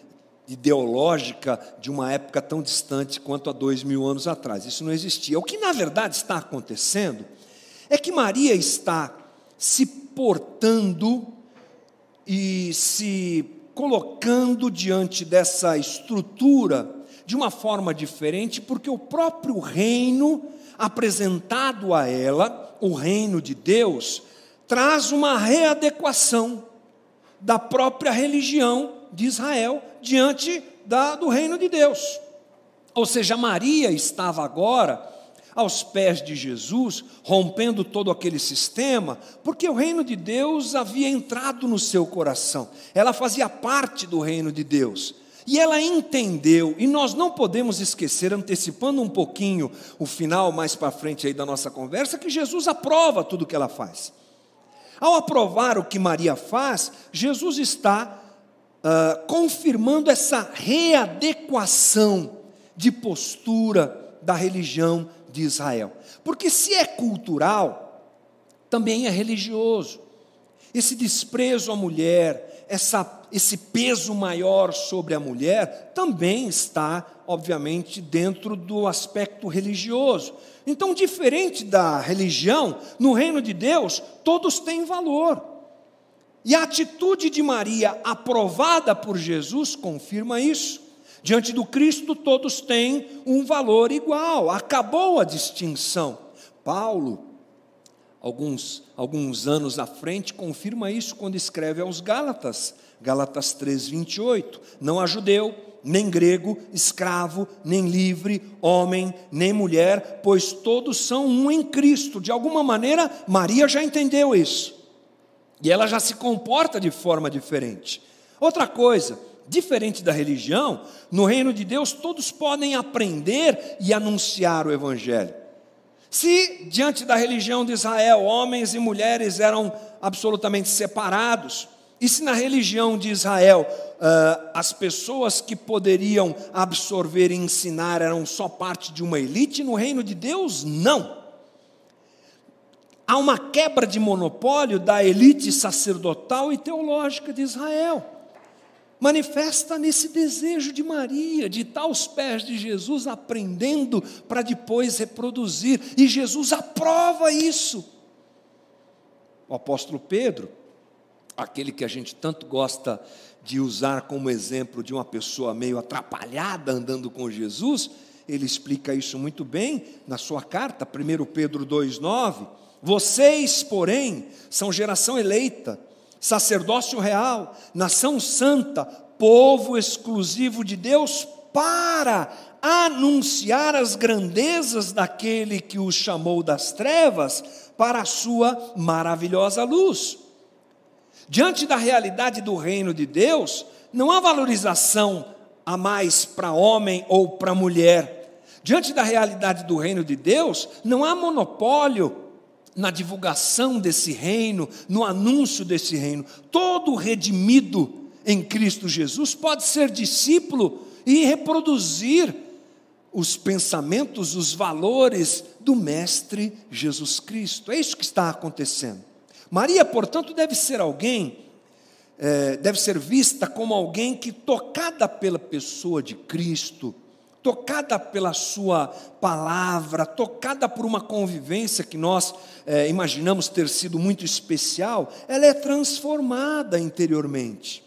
ideológica de uma época tão distante quanto há dois mil anos atrás. Isso não existia. O que na verdade está acontecendo é que Maria está se portando e se colocando diante dessa estrutura de uma forma diferente, porque o próprio reino apresentado a ela, o reino de Deus, traz uma readequação da própria religião de Israel diante da, do reino de Deus. Ou seja, Maria estava agora aos pés de Jesus, rompendo todo aquele sistema, porque o reino de Deus havia entrado no seu coração, ela fazia parte do reino de Deus. E ela entendeu, e nós não podemos esquecer, antecipando um pouquinho o final mais para frente aí da nossa conversa, que Jesus aprova tudo o que ela faz. Ao aprovar o que Maria faz, Jesus está uh, confirmando essa readequação de postura da religião de Israel. Porque se é cultural, também é religioso. Esse desprezo à mulher, essa, esse peso maior sobre a mulher, também está, obviamente, dentro do aspecto religioso. Então, diferente da religião, no reino de Deus, todos têm valor. E a atitude de Maria, aprovada por Jesus, confirma isso. Diante do Cristo, todos têm um valor igual, acabou a distinção. Paulo, alguns, alguns anos à frente, confirma isso quando escreve aos Gálatas, Gálatas 3, 28. Não há judeu, nem grego, escravo, nem livre, homem, nem mulher, pois todos são um em Cristo. De alguma maneira, Maria já entendeu isso. E ela já se comporta de forma diferente. Outra coisa, diferente da religião, no reino de Deus todos podem aprender e anunciar o Evangelho. Se diante da religião de Israel homens e mulheres eram absolutamente separados, E se na religião de Israel uh, as pessoas que poderiam absorver e ensinar eram só parte de uma elite, no reino de Deus, não. Há uma quebra de monopólio da elite sacerdotal e teológica de Israel. Manifesta nesse desejo de Maria, de estar aos pés de Jesus, aprendendo para depois reproduzir, e Jesus aprova isso. O apóstolo Pedro, aquele que a gente tanto gosta de usar como exemplo de uma pessoa meio atrapalhada andando com Jesus, ele explica isso muito bem na sua carta, 1 Pedro 2,9. Vocês, porém, são geração eleita, sacerdócio real, nação santa, povo exclusivo de Deus, para anunciar as grandezas daquele que os chamou das trevas para a sua maravilhosa luz. Diante da realidade do reino de Deus, não há valorização a mais para homem ou para mulher. Diante da realidade do reino de Deus, não há monopólio na divulgação desse reino, no anúncio desse reino. Todo redimido em Cristo Jesus pode ser discípulo e reproduzir os pensamentos, os valores do Mestre Jesus Cristo. É isso que está acontecendo. Maria, portanto, deve ser alguém, é, deve ser vista como alguém que, tocada pela pessoa de Cristo, tocada pela Sua palavra, tocada por uma convivência que nós é, imaginamos ter sido muito especial, ela é transformada interiormente.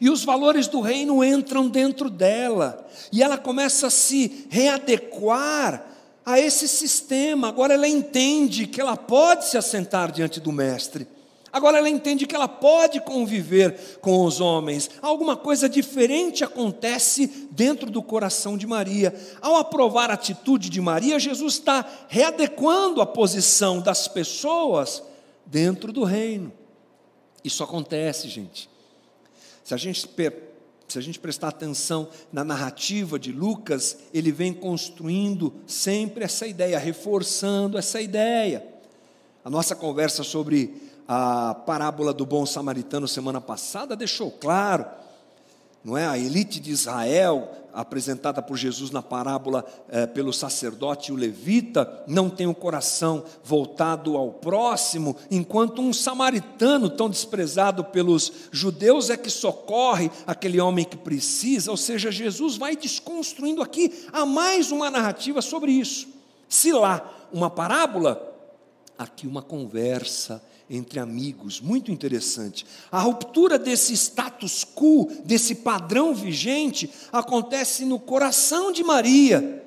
E os valores do reino entram dentro dela, e ela começa a se readequar a esse sistema. Agora ela entende que ela pode se assentar diante do Mestre. Agora ela entende que ela pode conviver com os homens. Alguma coisa diferente acontece dentro do coração de Maria. Ao aprovar a atitude de Maria, Jesus está readequando a posição das pessoas dentro do reino. Isso acontece, gente. Se a gente se a gente prestar atenção na narrativa de Lucas, ele vem construindo sempre essa ideia, reforçando essa ideia. A nossa conversa sobre a parábola do bom samaritano semana passada deixou claro não é? A elite de Israel, apresentada por Jesus na parábola é, pelo sacerdote e o levita, não tem o coração voltado ao próximo, enquanto um samaritano, tão desprezado pelos judeus, é que socorre aquele homem que precisa. Ou seja, Jesus vai desconstruindo aqui há mais uma narrativa sobre isso. Se lá uma parábola, aqui uma conversa entre amigos, muito interessante. A ruptura desse status quo, desse padrão vigente, acontece no coração de Maria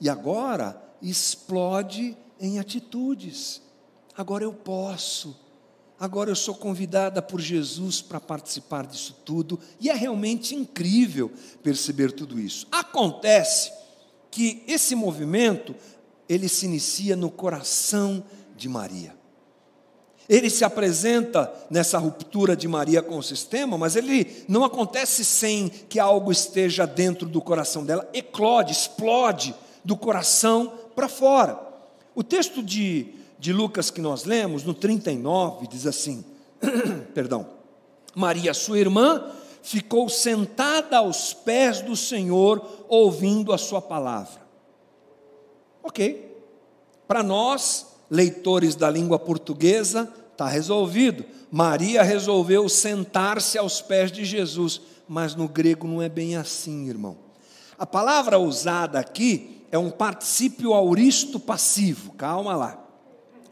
e agora explode em atitudes. Agora eu posso, agora eu sou convidada por Jesus para participar disso tudo, e é realmente incrível perceber tudo isso. Acontece que esse movimento ele se inicia no coração de Maria. Ele se apresenta nessa ruptura de Maria com o sistema, mas ele não acontece sem que algo esteja dentro do coração dela, eclode, explode do coração para fora. O texto de, de Lucas que nós lemos, no 39, diz assim: [clears throat] perdão, Maria, sua irmã, ficou sentada aos pés do Senhor, ouvindo a sua palavra. Ok, para nós, leitores da língua portuguesa, está resolvido. Maria resolveu sentar-se aos pés de Jesus, mas no grego não é bem assim, irmão. A palavra usada aqui é um particípio auristo passivo, calma lá.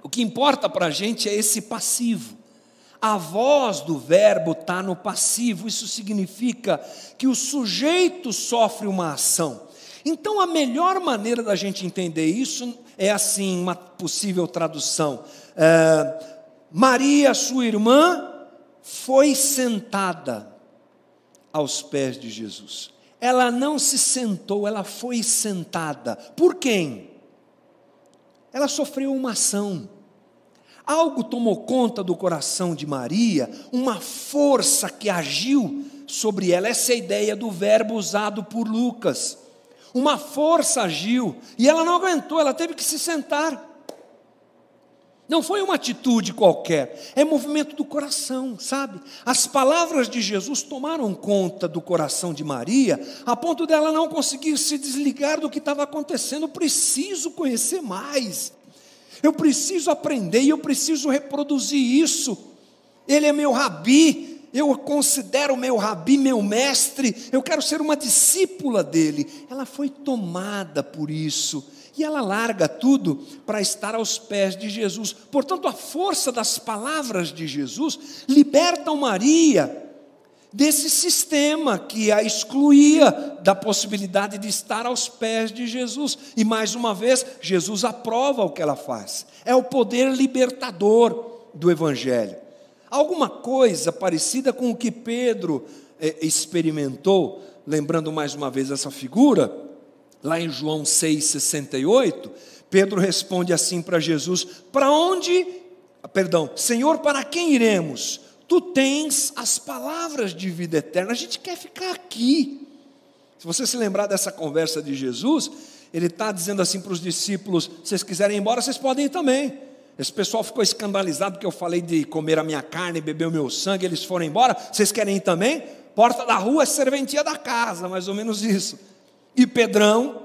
O que importa para a gente é esse passivo. A voz do verbo está no passivo, isso significa que o sujeito sofre uma ação. Então, a melhor maneira da gente entender isso é assim: uma possível tradução. É, Maria, sua irmã, foi sentada aos pés de Jesus. Ela não se sentou, ela foi sentada. Por quem? Ela sofreu uma ação. Algo tomou conta do coração de Maria, uma força que agiu sobre ela. Essa é a ideia do verbo usado por Lucas uma força agiu, e ela não aguentou, ela teve que se sentar. Não foi uma atitude qualquer, é movimento do coração, sabe? As palavras de Jesus tomaram conta do coração de Maria, a ponto dela não conseguir se desligar do que estava acontecendo. Eu preciso conhecer mais, eu preciso aprender e eu preciso reproduzir isso. Ele é meu rabi, eu considero meu rabi meu mestre, eu quero ser uma discípula dele. Ela foi tomada por isso e ela larga tudo para estar aos pés de Jesus. Portanto, a força das palavras de Jesus libertam Maria desse sistema que a excluía da possibilidade de estar aos pés de Jesus. E mais uma vez, Jesus aprova o que ela faz. É o poder libertador do Evangelho. Alguma coisa parecida com o que Pedro eh, experimentou, lembrando mais uma vez essa figura, lá em João 6,68, Pedro responde assim para Jesus: Para onde, perdão, Senhor, para quem iremos? Tu tens as palavras de vida eterna, a gente quer ficar aqui. Se você se lembrar dessa conversa de Jesus, ele está dizendo assim para os discípulos: se vocês quiserem ir embora, vocês podem ir também. Esse pessoal ficou escandalizado porque eu falei de comer a minha carne, beber o meu sangue, eles foram embora. Vocês querem ir também? Porta da rua é serventia da casa, mais ou menos isso. E Pedrão,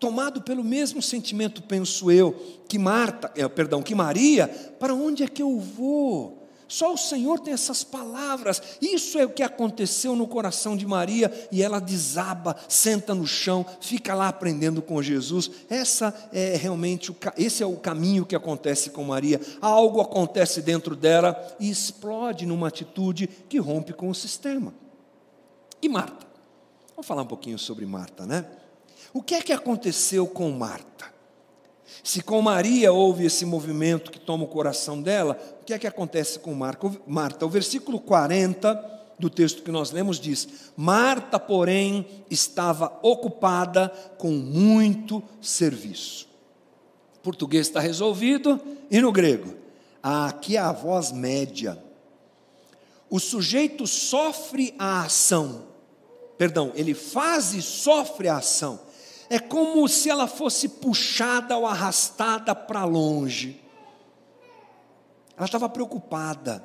tomado pelo mesmo sentimento, penso eu, que Marta, é, perdão, que Maria, para onde é que eu vou? Só o Senhor tem essas palavras. Isso é o que aconteceu no coração de Maria e ela desaba, senta no chão, fica lá aprendendo com Jesus. Essa é realmente o, esse é o caminho que acontece com Maria. Algo acontece dentro dela e explode numa atitude que rompe com o sistema. E Marta? Vamos falar um pouquinho sobre Marta, né? O que é que aconteceu com Marta? Se com Maria houve esse movimento que toma o coração dela, o que é que acontece com Marta? O versículo 40 do texto que nós lemos diz: Marta, porém, estava ocupada com muito serviço. O português está resolvido, e no grego? Aqui é a voz média. O sujeito sofre a ação perdão, ele faz e sofre a ação. É como se ela fosse puxada ou arrastada para longe. Ela estava preocupada.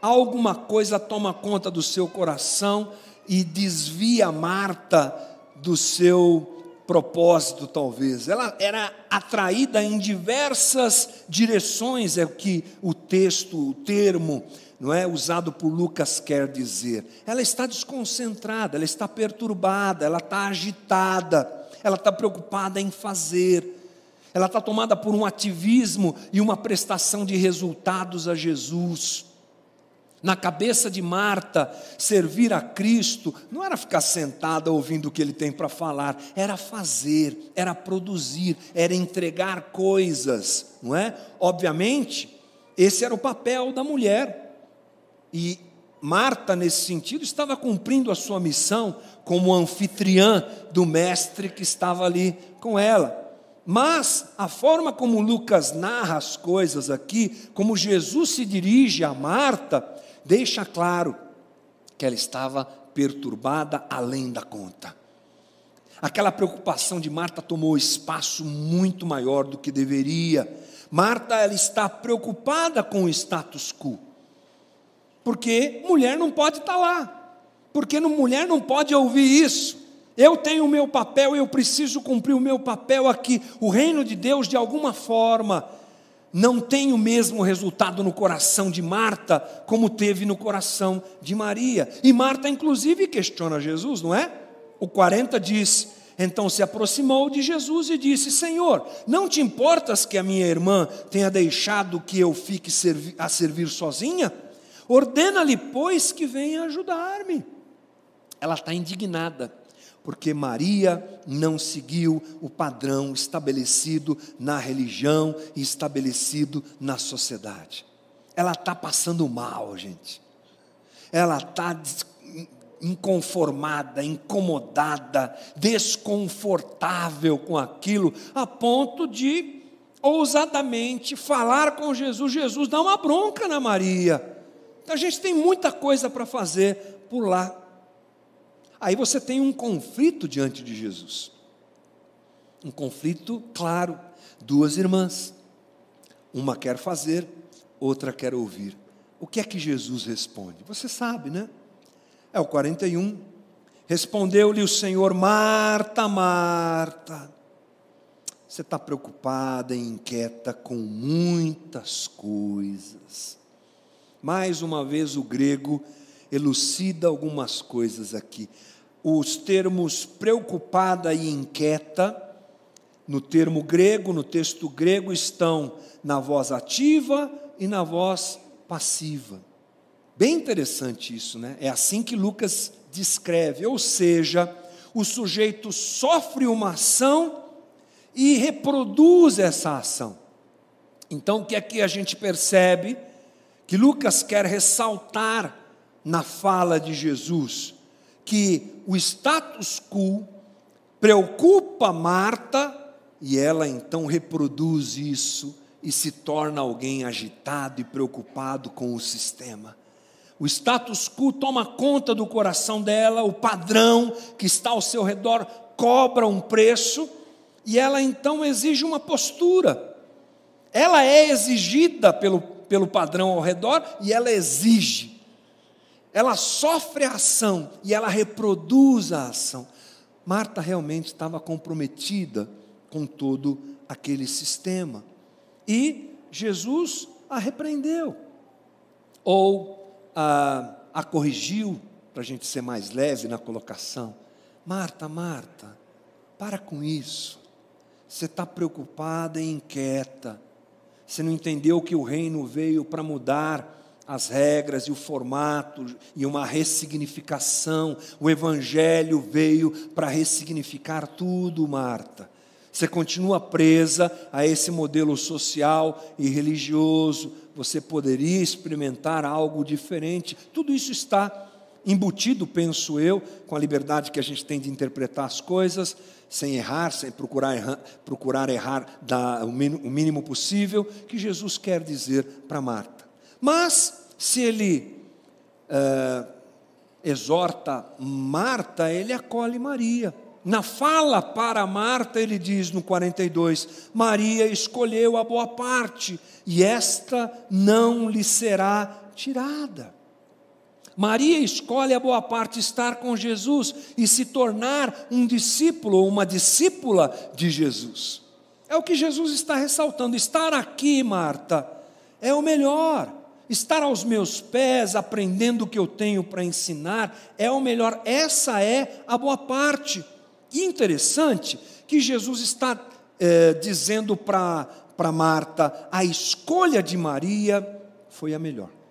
Alguma coisa toma conta do seu coração e desvia Marta do seu propósito, talvez. Ela era atraída em diversas direções, é o que o texto, o termo não é usado por Lucas quer dizer. Ela está desconcentrada, ela está perturbada, ela está agitada, ela está preocupada em fazer. Ela está tomada por um ativismo e uma prestação de resultados a Jesus. Na cabeça de Marta, servir a Cristo não era ficar sentada ouvindo o que ele tem para falar, era fazer, era produzir, era entregar coisas, não é? Obviamente, esse era o papel da mulher. E Marta, nesse sentido, estava cumprindo a sua missão como anfitriã do mestre que estava ali com ela. Mas a forma como Lucas narra as coisas aqui, como Jesus se dirige a Marta, deixa claro que ela estava perturbada além da conta. Aquela preocupação de Marta tomou espaço muito maior do que deveria. Marta ela está preocupada com o status quo. Porque mulher não pode estar lá. Porque mulher não pode ouvir isso. Eu tenho o meu papel, eu preciso cumprir o meu papel aqui. O reino de Deus, de alguma forma, não tem o mesmo resultado no coração de Marta como teve no coração de Maria. E Marta, inclusive, questiona Jesus, não é? O 40 diz: Então se aproximou de Jesus e disse: Senhor, não te importas que a minha irmã tenha deixado que eu fique a servir sozinha? Ordena-lhe, pois, que venha ajudar-me. Ela está indignada, porque Maria não seguiu o padrão estabelecido na religião e estabelecido na sociedade. Ela está passando mal, gente. Ela está inconformada, incomodada, desconfortável com aquilo, a ponto de ousadamente falar com Jesus. Jesus dá uma bronca na Maria. A gente tem muita coisa para fazer por lá. Aí você tem um conflito diante de Jesus. Um conflito claro, duas irmãs. Uma quer fazer, outra quer ouvir. O que é que Jesus responde? Você sabe, né? É o 41. Respondeu-lhe o Senhor: Marta, Marta, você está preocupada e inquieta com muitas coisas. Mais uma vez, o grego elucida algumas coisas aqui. Os termos preocupada e inquieta, no termo grego, no texto grego, estão na voz ativa e na voz passiva. Bem interessante isso, né? É assim que Lucas descreve, ou seja, o sujeito sofre uma ação e reproduz essa ação. Então, o que é que a gente percebe? Que Lucas quer ressaltar na fala de Jesus que o status quo preocupa Marta e ela então reproduz isso e se torna alguém agitado e preocupado com o sistema. O status quo toma conta do coração dela, o padrão que está ao seu redor cobra um preço e ela então exige uma postura. Ela é exigida pelo, pelo padrão ao redor e ela exige. Ela sofre a ação e ela reproduz a ação. Marta realmente estava comprometida com todo aquele sistema. E Jesus a repreendeu, ou a, a corrigiu, para a gente ser mais leve na colocação. Marta, Marta, para com isso. Você está preocupada e inquieta. Você não entendeu que o reino veio para mudar as regras e o formato e uma ressignificação. O Evangelho veio para ressignificar tudo, Marta. Você continua presa a esse modelo social e religioso. Você poderia experimentar algo diferente. Tudo isso está embutido, penso eu, com a liberdade que a gente tem de interpretar as coisas, sem errar, sem procurar errar, procurar errar da, o mínimo possível, que Jesus quer dizer para Marta. Mas se ele uh, exorta Marta, ele acolhe Maria. Na fala para Marta, ele diz no 42: Maria escolheu a boa parte, e esta não lhe será tirada. Maria escolhe a boa parte estar com Jesus e se tornar um discípulo ou uma discípula de Jesus. É o que Jesus está ressaltando. Estar aqui, Marta, é o melhor. Estar aos meus pés, aprendendo o que eu tenho para ensinar, é o melhor. Essa é a boa parte. Interessante que Jesus está é, dizendo para Marta: a escolha de Maria foi a melhor.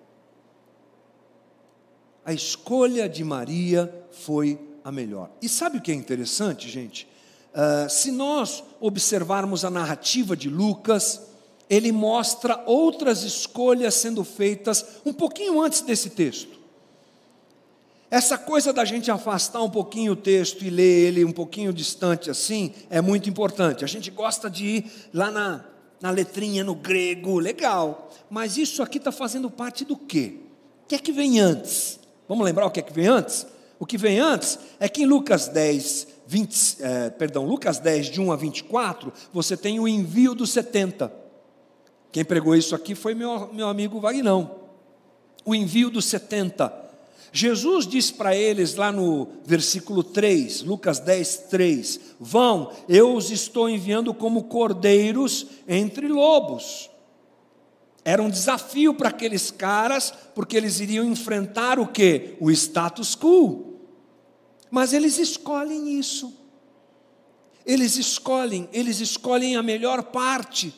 A escolha de Maria foi a melhor. E sabe o que é interessante, gente? Uh, se nós observarmos a narrativa de Lucas, ele mostra outras escolhas sendo feitas um pouquinho antes desse texto. Essa coisa da gente afastar um pouquinho o texto e ler ele um pouquinho distante assim é muito importante. A gente gosta de ir lá na, na letrinha, no grego, legal. Mas isso aqui está fazendo parte do quê? O que é que vem antes? Vamos lembrar o que é que vem antes? O que vem antes é que em Lucas 10, 20, eh, perdão, Lucas 10, de 1 a 24, você tem o envio dos 70. Quem pregou isso aqui foi meu, meu amigo Vagnão. O envio dos 70. Jesus diz para eles lá no versículo 3, Lucas 10, 3: Vão, eu os estou enviando como cordeiros entre lobos. Era um desafio para aqueles caras, porque eles iriam enfrentar o que? O status quo. Mas eles escolhem isso. Eles escolhem, eles escolhem a melhor parte.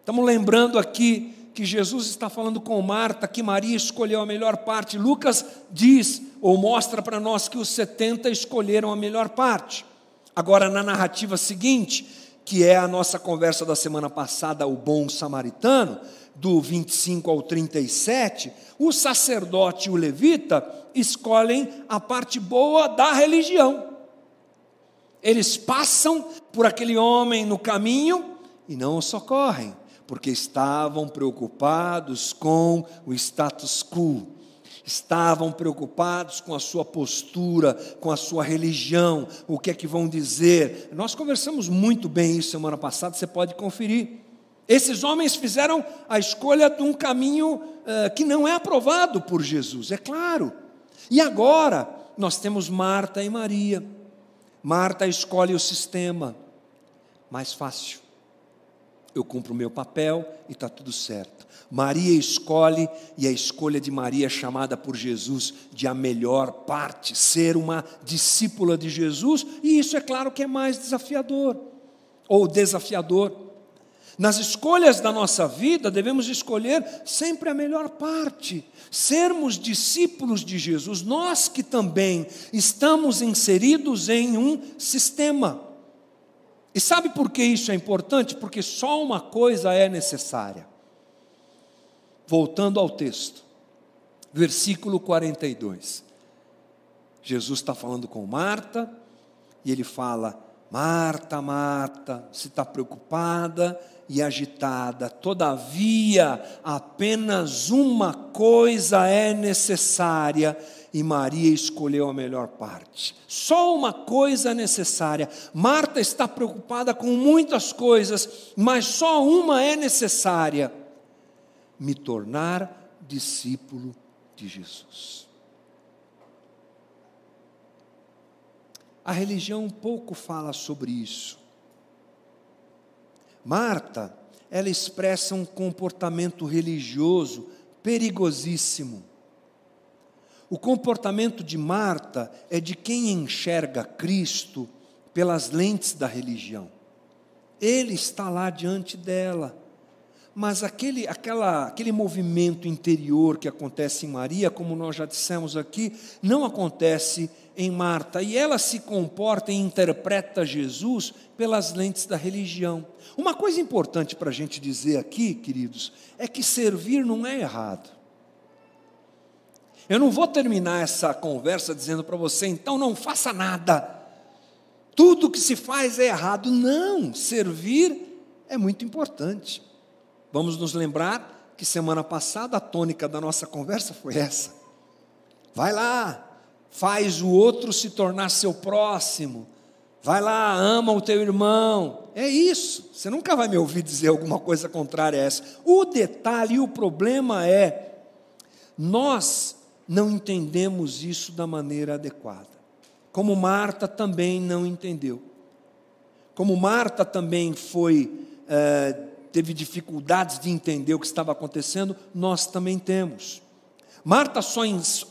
Estamos lembrando aqui que Jesus está falando com Marta, que Maria escolheu a melhor parte. Lucas diz, ou mostra para nós, que os 70 escolheram a melhor parte. Agora, na narrativa seguinte, que é a nossa conversa da semana passada, o bom samaritano, do 25 ao 37, o sacerdote e o levita escolhem a parte boa da religião. Eles passam por aquele homem no caminho e não o socorrem porque estavam preocupados com o status quo, estavam preocupados com a sua postura, com a sua religião, o que é que vão dizer. Nós conversamos muito bem isso semana passada, você pode conferir. Esses homens fizeram a escolha de um caminho eh, que não é aprovado por Jesus, é claro. E agora nós temos Marta e Maria. Marta escolhe o sistema mais fácil. Eu cumpro o meu papel e está tudo certo. Maria escolhe, e a escolha de Maria é chamada por Jesus de a melhor parte, ser uma discípula de Jesus, e isso é claro que é mais desafiador, ou desafiador. Nas escolhas da nossa vida, devemos escolher sempre a melhor parte, sermos discípulos de Jesus, nós que também estamos inseridos em um sistema. E sabe por que isso é importante? Porque só uma coisa é necessária. Voltando ao texto, versículo 42. Jesus está falando com Marta, e ele fala: Marta, Marta, se está preocupada e agitada, todavia apenas uma coisa é necessária e Maria escolheu a melhor parte. Só uma coisa é necessária. Marta está preocupada com muitas coisas, mas só uma é necessária: me tornar discípulo de Jesus. A religião pouco fala sobre isso. Marta, ela expressa um comportamento religioso perigosíssimo. O comportamento de Marta é de quem enxerga Cristo pelas lentes da religião. Ele está lá diante dela. Mas aquele, aquela, aquele movimento interior que acontece em Maria, como nós já dissemos aqui, não acontece em Marta. E ela se comporta e interpreta Jesus pelas lentes da religião. Uma coisa importante para a gente dizer aqui, queridos, é que servir não é errado. Eu não vou terminar essa conversa dizendo para você, então não faça nada. Tudo que se faz é errado. Não, servir é muito importante. Vamos nos lembrar que semana passada a tônica da nossa conversa foi essa. Vai lá, faz o outro se tornar seu próximo. Vai lá, ama o teu irmão. É isso. Você nunca vai me ouvir dizer alguma coisa contrária a essa. O detalhe, o problema é, nós não entendemos isso da maneira adequada. Como Marta também não entendeu. Como Marta também foi é, teve dificuldades de entender o que estava acontecendo, nós também temos. Marta só,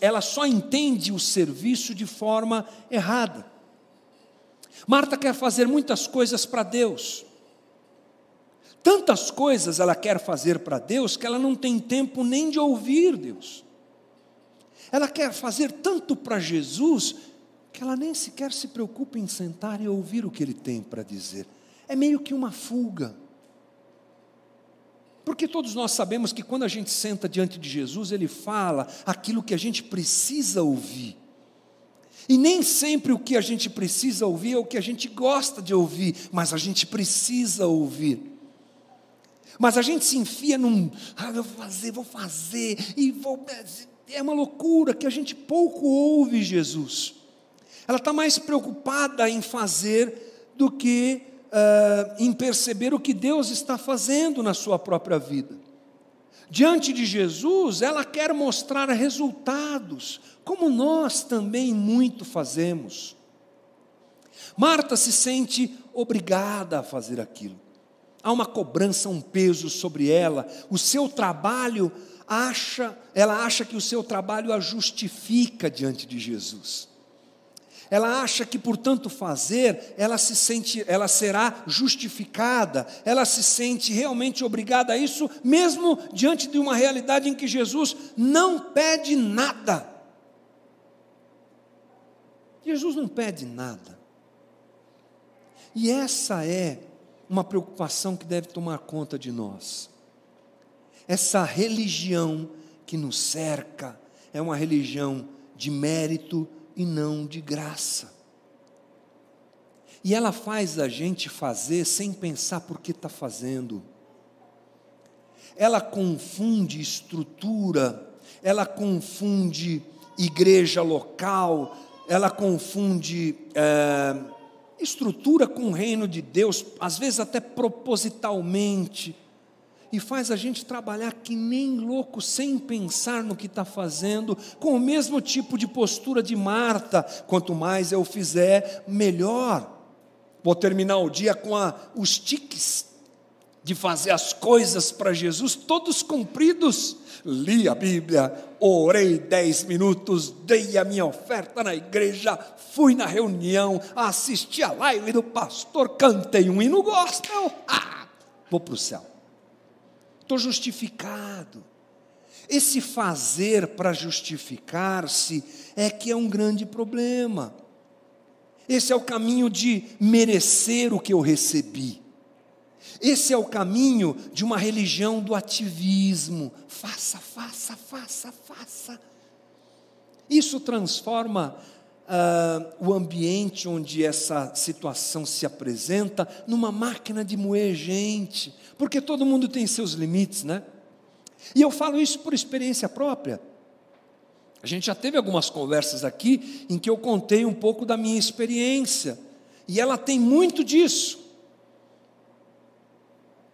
ela só entende o serviço de forma errada. Marta quer fazer muitas coisas para Deus. Tantas coisas ela quer fazer para Deus que ela não tem tempo nem de ouvir Deus. Ela quer fazer tanto para Jesus que ela nem sequer se preocupa em sentar e ouvir o que ele tem para dizer. É meio que uma fuga. Porque todos nós sabemos que quando a gente senta diante de Jesus, ele fala aquilo que a gente precisa ouvir. E nem sempre o que a gente precisa ouvir é o que a gente gosta de ouvir, mas a gente precisa ouvir. Mas a gente se enfia num, ah, eu vou fazer, vou fazer, e vou. É uma loucura que a gente pouco ouve Jesus. Ela está mais preocupada em fazer do que uh, em perceber o que Deus está fazendo na sua própria vida. Diante de Jesus, ela quer mostrar resultados, como nós também muito fazemos. Marta se sente obrigada a fazer aquilo. Há uma cobrança, um peso sobre ela. O seu trabalho acha, ela acha que o seu trabalho a justifica diante de Jesus. Ela acha que por tanto fazer, ela se sente, ela será justificada, ela se sente realmente obrigada a isso, mesmo diante de uma realidade em que Jesus não pede nada. Jesus não pede nada. E essa é uma preocupação que deve tomar conta de nós. Essa religião que nos cerca é uma religião de mérito, e não de graça. E ela faz a gente fazer sem pensar por que está fazendo. Ela confunde estrutura, ela confunde igreja local, ela confunde é, estrutura com o reino de Deus, às vezes até propositalmente. E faz a gente trabalhar que nem louco, sem pensar no que está fazendo, com o mesmo tipo de postura de Marta: quanto mais eu fizer, melhor. Vou terminar o dia com a, os tiques de fazer as coisas para Jesus, todos cumpridos. Li a Bíblia, orei dez minutos, dei a minha oferta na igreja, fui na reunião, assisti a live do pastor, cantei um hino gospel, ah, vou para o céu. Estou justificado. Esse fazer para justificar-se é que é um grande problema. Esse é o caminho de merecer o que eu recebi. Esse é o caminho de uma religião do ativismo. Faça, faça, faça, faça. Isso transforma uh, o ambiente onde essa situação se apresenta numa máquina de moer gente, porque todo mundo tem seus limites, né? E eu falo isso por experiência própria. A gente já teve algumas conversas aqui em que eu contei um pouco da minha experiência, e ela tem muito disso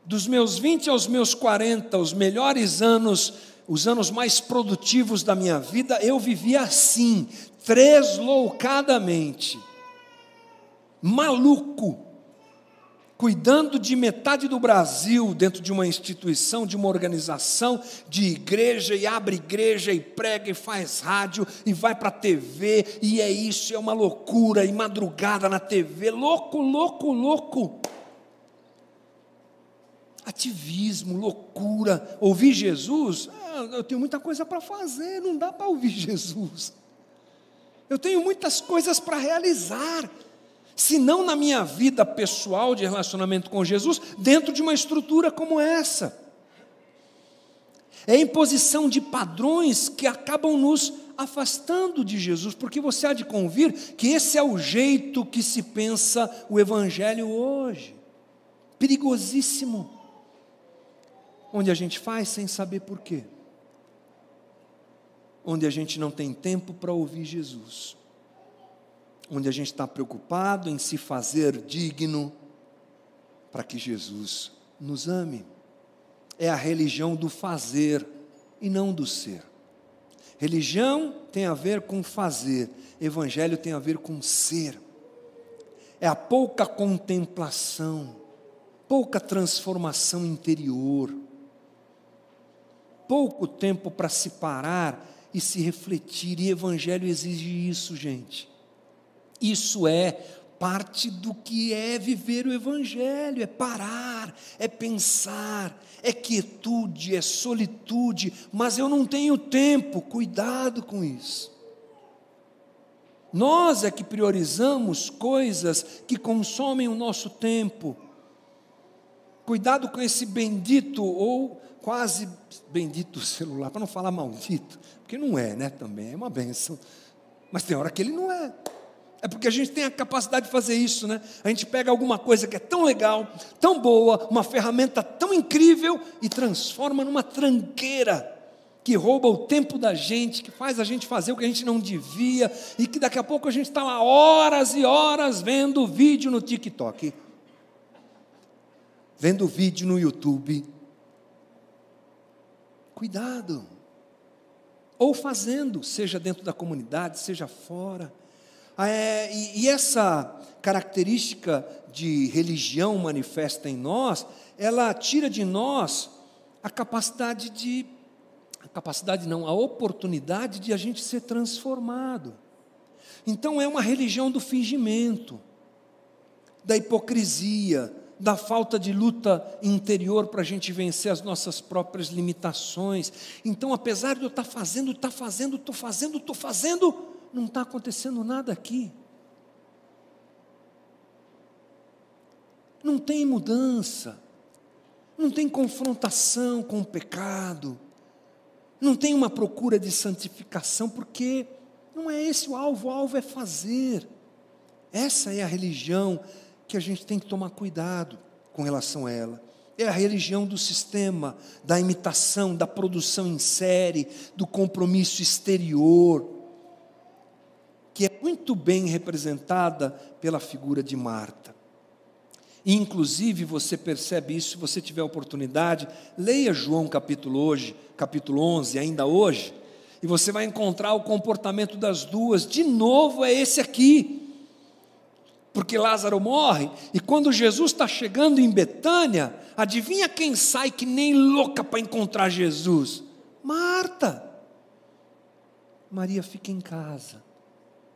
dos meus 20 aos meus 40, os melhores anos, os anos mais produtivos da minha vida, eu vivia assim, tresloucadamente, maluco, cuidando de metade do Brasil dentro de uma instituição, de uma organização, de igreja, e abre igreja, e prega, e faz rádio, e vai para a TV, e é isso, é uma loucura, e madrugada na TV, louco, louco, louco ativismo, loucura. Ouvir Jesus, ah, eu tenho muita coisa para fazer, não dá para ouvir [laughs] Jesus. Eu tenho muitas coisas para realizar. Se não na minha vida pessoal de relacionamento com Jesus, dentro de uma estrutura como essa. É a imposição de padrões que acabam nos afastando de Jesus, porque você há de convir que esse é o jeito que se pensa o Evangelho hoje. Perigosíssimo onde a gente faz sem saber porquê, onde a gente não tem tempo para ouvir Jesus, onde a gente está preocupado em se fazer digno para que Jesus nos ame. É a religião do fazer e não do ser. Religião tem a ver com fazer, evangelho tem a ver com ser. É a pouca contemplação, pouca transformação interior pouco tempo para se parar e se refletir, e Evangelho exige isso, gente. Isso é parte do que é viver o Evangelho: é parar, é pensar, é quietude, é solitude, mas eu não tenho tempo, cuidado com isso. Nós é que priorizamos coisas que consomem o nosso tempo. Cuidado com esse bendito ou quase bendito [laughs] celular, para não falar maldito, porque não é, né? Também é uma benção. Mas tem hora que ele não é. É porque a gente tem a capacidade de fazer isso, né? A gente pega alguma coisa que é tão legal, tão boa, uma ferramenta tão incrível e transforma numa tranqueira que rouba o tempo da gente, que faz a gente fazer o que a gente não devia e que daqui a pouco a gente está lá horas e horas vendo vídeo no TikTok, vendo vídeo no YouTube, Cuidado. Ou fazendo, seja dentro da comunidade, seja fora. Ah, é, e, e essa característica de religião manifesta em nós, ela tira de nós a capacidade de, a capacidade não, a oportunidade de a gente ser transformado. Então é uma religião do fingimento, da hipocrisia, da falta de luta interior para a gente vencer as nossas próprias limitações. Então, apesar de eu estar tá fazendo, estar tá fazendo, estou fazendo, estou fazendo, não está acontecendo nada aqui. Não tem mudança, não tem confrontação com o pecado, não tem uma procura de santificação, porque não é esse o alvo, o alvo é fazer. Essa é a religião que a gente tem que tomar cuidado com relação a ela. É a religião do sistema, da imitação, da produção em série, do compromisso exterior, que é muito bem representada pela figura de Marta. E, inclusive, você percebe isso se você tiver oportunidade, leia João capítulo hoje, capítulo 11, ainda hoje, e você vai encontrar o comportamento das duas. De novo é esse aqui. Porque Lázaro morre, e quando Jesus está chegando em Betânia, adivinha quem sai que nem louca para encontrar Jesus? Marta. Maria fica em casa,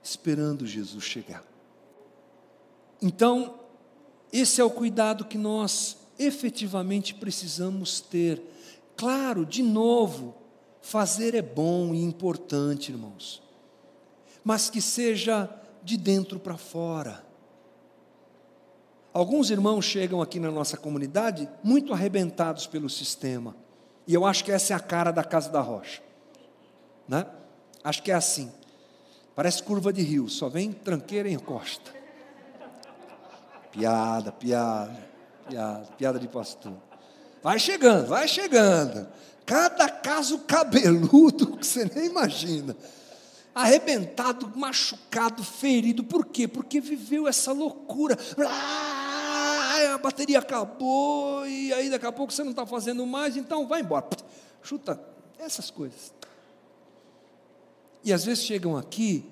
esperando Jesus chegar. Então, esse é o cuidado que nós efetivamente precisamos ter. Claro, de novo, fazer é bom e importante, irmãos, mas que seja de dentro para fora. Alguns irmãos chegam aqui na nossa comunidade muito arrebentados pelo sistema, e eu acho que essa é a cara da Casa da Rocha, né? Acho que é assim. Parece curva de rio, só vem tranqueira e encosta. Piada, piada, piada, piada de pastor. Vai chegando, vai chegando. Cada caso cabeludo que você nem imagina. Arrebentado, machucado, ferido. Por quê? Porque viveu essa loucura. A bateria acabou, e aí daqui a pouco você não está fazendo mais, então vai embora. Chuta, essas coisas. E às vezes chegam aqui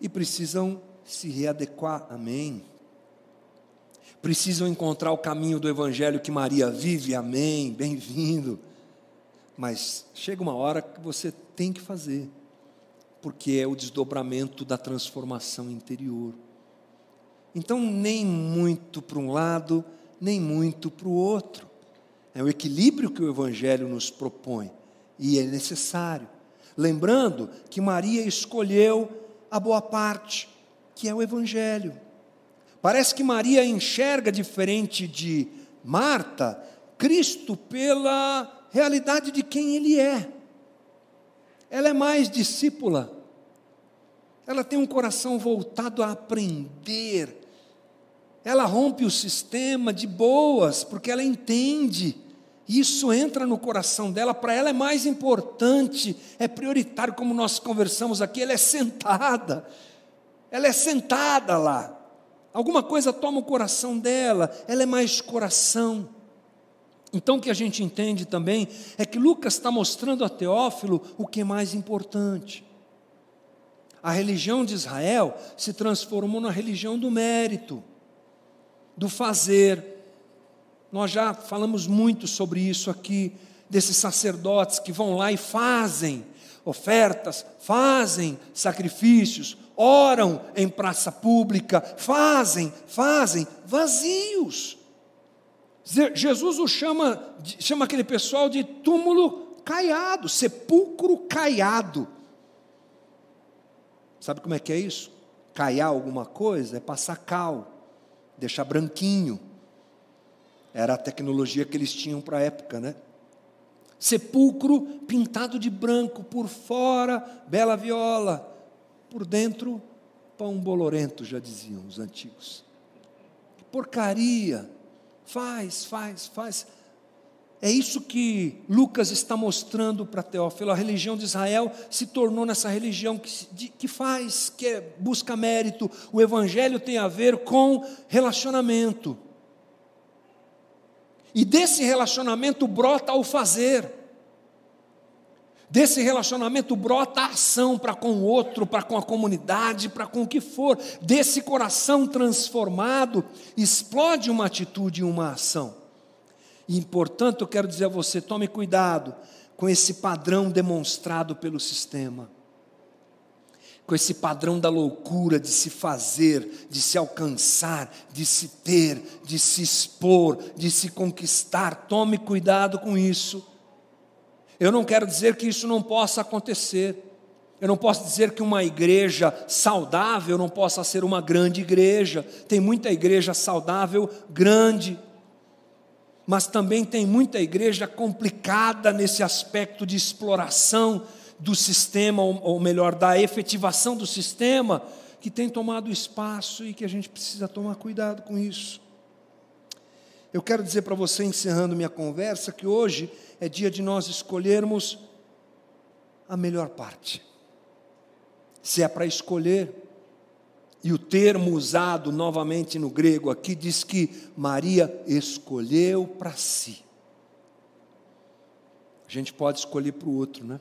e precisam se readequar, amém. Precisam encontrar o caminho do evangelho que Maria vive, amém, bem-vindo. Mas chega uma hora que você tem que fazer, porque é o desdobramento da transformação interior. Então, nem muito para um lado, nem muito para o outro. É o equilíbrio que o Evangelho nos propõe, e é necessário. Lembrando que Maria escolheu a boa parte, que é o Evangelho. Parece que Maria enxerga diferente de Marta, Cristo pela realidade de quem Ele é. Ela é mais discípula, ela tem um coração voltado a aprender, ela rompe o sistema de boas, porque ela entende isso entra no coração dela, para ela é mais importante, é prioritário, como nós conversamos aqui, ela é sentada, ela é sentada lá. Alguma coisa toma o coração dela, ela é mais coração. Então o que a gente entende também é que Lucas está mostrando a Teófilo o que é mais importante. A religião de Israel se transformou na religião do mérito, do fazer, nós já falamos muito sobre isso aqui, desses sacerdotes que vão lá e fazem ofertas, fazem sacrifícios, oram em praça pública, fazem, fazem, vazios. Jesus o chama, chama aquele pessoal de túmulo caiado, sepulcro caiado. Sabe como é que é isso? Caiar alguma coisa é passar cal, deixar branquinho. Era a tecnologia que eles tinham para a época, né? Sepulcro pintado de branco, por fora, bela viola, por dentro, pão bolorento, já diziam os antigos. Que porcaria! Faz, faz, faz. É isso que Lucas está mostrando para Teófilo. A religião de Israel se tornou nessa religião que, que faz, que é, busca mérito. O evangelho tem a ver com relacionamento. E desse relacionamento brota o fazer. Desse relacionamento brota a ação para com o outro, para com a comunidade, para com o que for. Desse coração transformado, explode uma atitude e uma ação. E, portanto, eu quero dizer a você: tome cuidado com esse padrão demonstrado pelo sistema com esse padrão da loucura de se fazer, de se alcançar, de se ter, de se expor, de se conquistar. Tome cuidado com isso. Eu não quero dizer que isso não possa acontecer. Eu não posso dizer que uma igreja saudável não possa ser uma grande igreja. Tem muita igreja saudável, grande. Mas também tem muita igreja complicada nesse aspecto de exploração do sistema, ou melhor, da efetivação do sistema, que tem tomado espaço e que a gente precisa tomar cuidado com isso. Eu quero dizer para você, encerrando minha conversa, que hoje é dia de nós escolhermos a melhor parte. Se é para escolher, E o termo usado novamente no grego aqui diz que Maria escolheu para si. A gente pode escolher para o outro, né?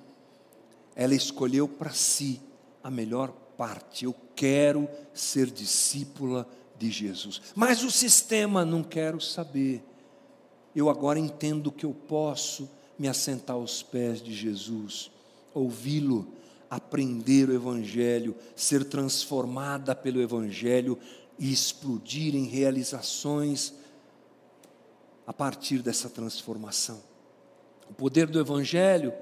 Ela escolheu para si a melhor parte. Eu quero ser discípula de Jesus. Mas o sistema não quero saber. Eu agora entendo que eu posso me assentar aos pés de Jesus, ouvi-lo, aprender o Evangelho, ser transformada pelo Evangelho e explodir em realizações a partir dessa transformação. O poder do Evangelho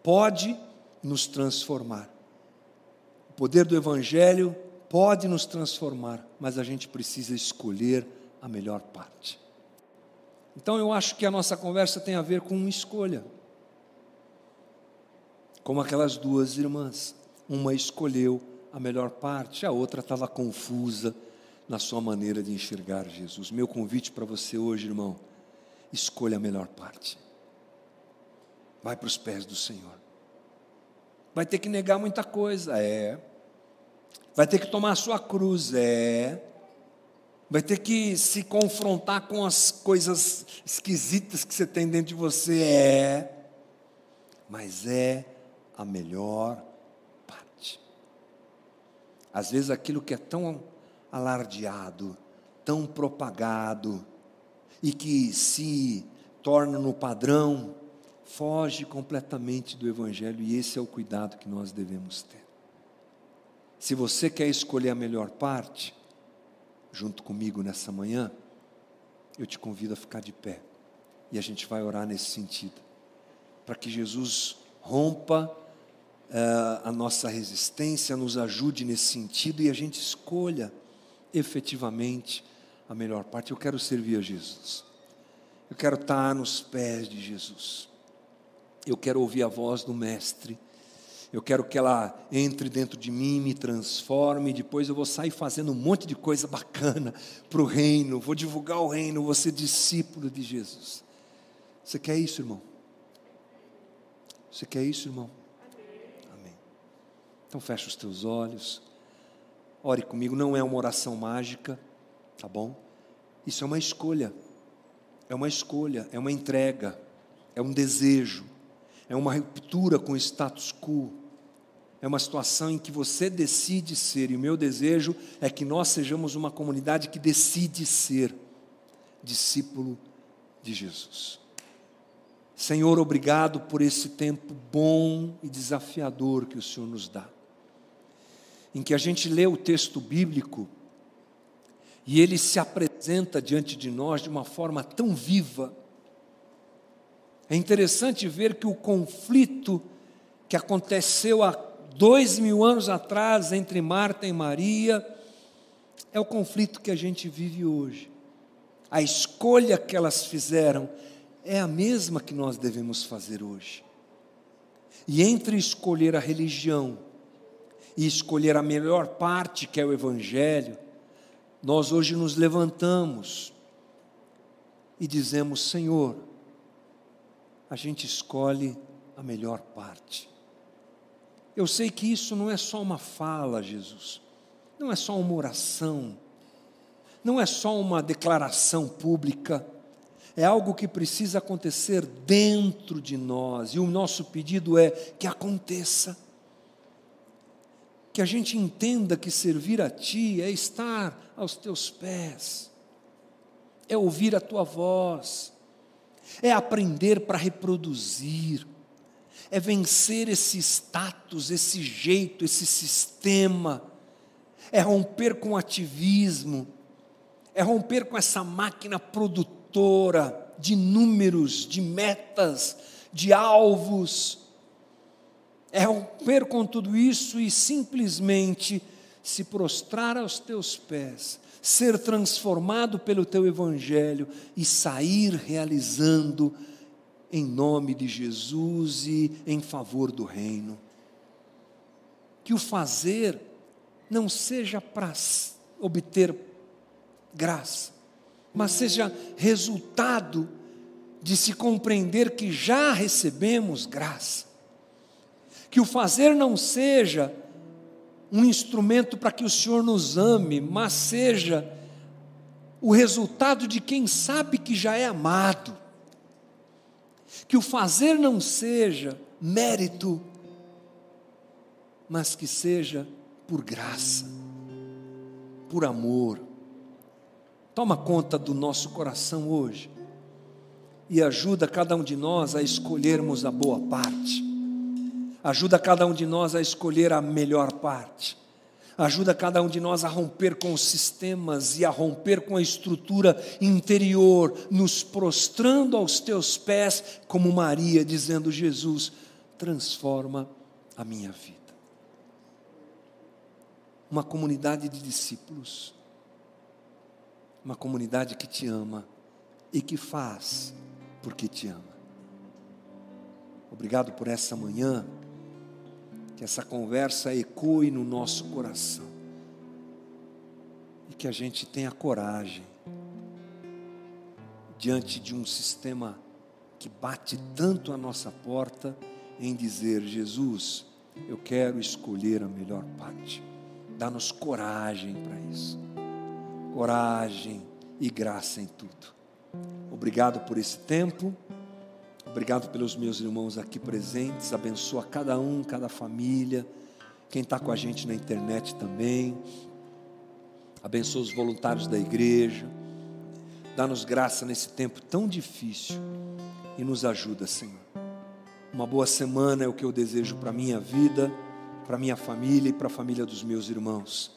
pode nos transformar. O poder do Evangelho pode nos transformar, mas a gente precisa escolher a melhor parte. Então eu acho que a nossa conversa tem a ver com uma escolha. Como aquelas duas irmãs. Uma escolheu a melhor parte, a outra estava confusa na sua maneira de enxergar Jesus. Meu convite para você hoje, irmão, escolha a melhor parte. Vai para os pés do Senhor. Vai ter que negar muita coisa, é. Vai ter que tomar a sua cruz, é. Vai ter que se confrontar com as coisas esquisitas que você tem dentro de você, é. Mas é a melhor parte. Às vezes aquilo que é tão alardeado, tão propagado, e que se torna no padrão, foge completamente do Evangelho e esse é o cuidado que nós devemos ter. Se você quer escolher a melhor parte, junto comigo nessa manhã, eu te convido a ficar de pé e a gente vai orar nesse sentido, para que Jesus rompa uh, a nossa resistência, nos ajude nesse sentido e a gente escolha efetivamente a melhor parte. Eu quero servir a Jesus, eu quero estar nos pés de Jesus. Eu quero ouvir a voz do Mestre. Eu quero que ela entre dentro de mim, me transforme. Depois eu vou sair fazendo um monte de coisa bacana para o reino. Vou divulgar o reino. Vou ser discípulo de Jesus. Você quer isso, irmão? Você quer isso, irmão? Amém. Então fecha os teus olhos. Ore comigo. Não é uma oração mágica, tá bom? Isso é uma escolha. É uma escolha. É uma entrega. É um desejo é uma ruptura com o status quo, é uma situação em que você decide ser, e o meu desejo é que nós sejamos uma comunidade que decide ser discípulo de Jesus. Senhor, obrigado por esse tempo bom e desafiador que o Senhor nos dá, em que a gente lê o texto bíblico e ele se apresenta diante de nós de uma forma tão viva, é interessante ver que o conflito que aconteceu há dois mil anos atrás entre Marta e Maria é o conflito que a gente vive hoje. A escolha que elas fizeram é a mesma que nós devemos fazer hoje. E entre escolher a religião e escolher a melhor parte, que é o Evangelho, nós hoje nos levantamos e dizemos: Senhor, a gente escolhe a melhor parte. Eu sei que isso não é só uma fala, Jesus, não é só uma oração, não é só uma declaração pública, é algo que precisa acontecer dentro de nós, e o nosso pedido é que aconteça. Que a gente entenda que servir a Ti é estar aos Teus pés, é ouvir a Tua voz, é aprender para reproduzir, é vencer esse status, esse jeito, esse sistema, é romper com o ativismo, é romper com essa máquina produtora de números, de metas, de alvos, é romper com tudo isso e simplesmente se prostrar aos teus pés ser transformado pelo teu evangelho e sair realizando em nome de Jesus e em favor do reino. Que o fazer não seja para obter graça, mas seja resultado de se compreender que já recebemos graça. Que o fazer não seja um instrumento para que o Senhor nos ame, mas seja o resultado de quem sabe que já é amado. Que o fazer não seja mérito, mas que seja por graça, por amor. Toma conta do nosso coração hoje e ajuda cada um de nós a escolhermos a boa parte. Ajuda cada um de nós a escolher a melhor parte. Ajuda cada um de nós a romper com os sistemas e a romper com a estrutura interior, nos prostrando aos teus pés, como Maria, dizendo: Jesus, transforma a minha vida. Uma comunidade de discípulos, uma comunidade que te ama e que faz porque te ama. Obrigado por essa manhã, que essa conversa ecoe no nosso coração e que a gente tenha coragem diante de um sistema que bate tanto a nossa porta em dizer: Jesus, eu quero escolher a melhor parte. Dá-nos coragem para isso. Coragem e graça em tudo. Obrigado por esse tempo. Obrigado pelos meus irmãos aqui presentes. Abençoa cada um, cada família. Quem está com a gente na internet também. Abençoa os voluntários da igreja. Dá-nos graça nesse tempo tão difícil. E nos ajuda, Senhor. Uma boa semana é o que eu desejo para a minha vida, para a minha família e para a família dos meus irmãos.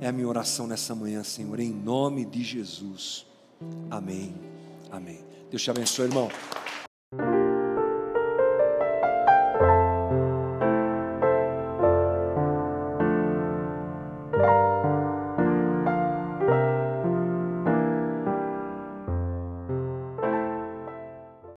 É a minha oração nessa manhã, Senhor, em nome de Jesus. Amém. Amém. Deus te abençoe, irmão.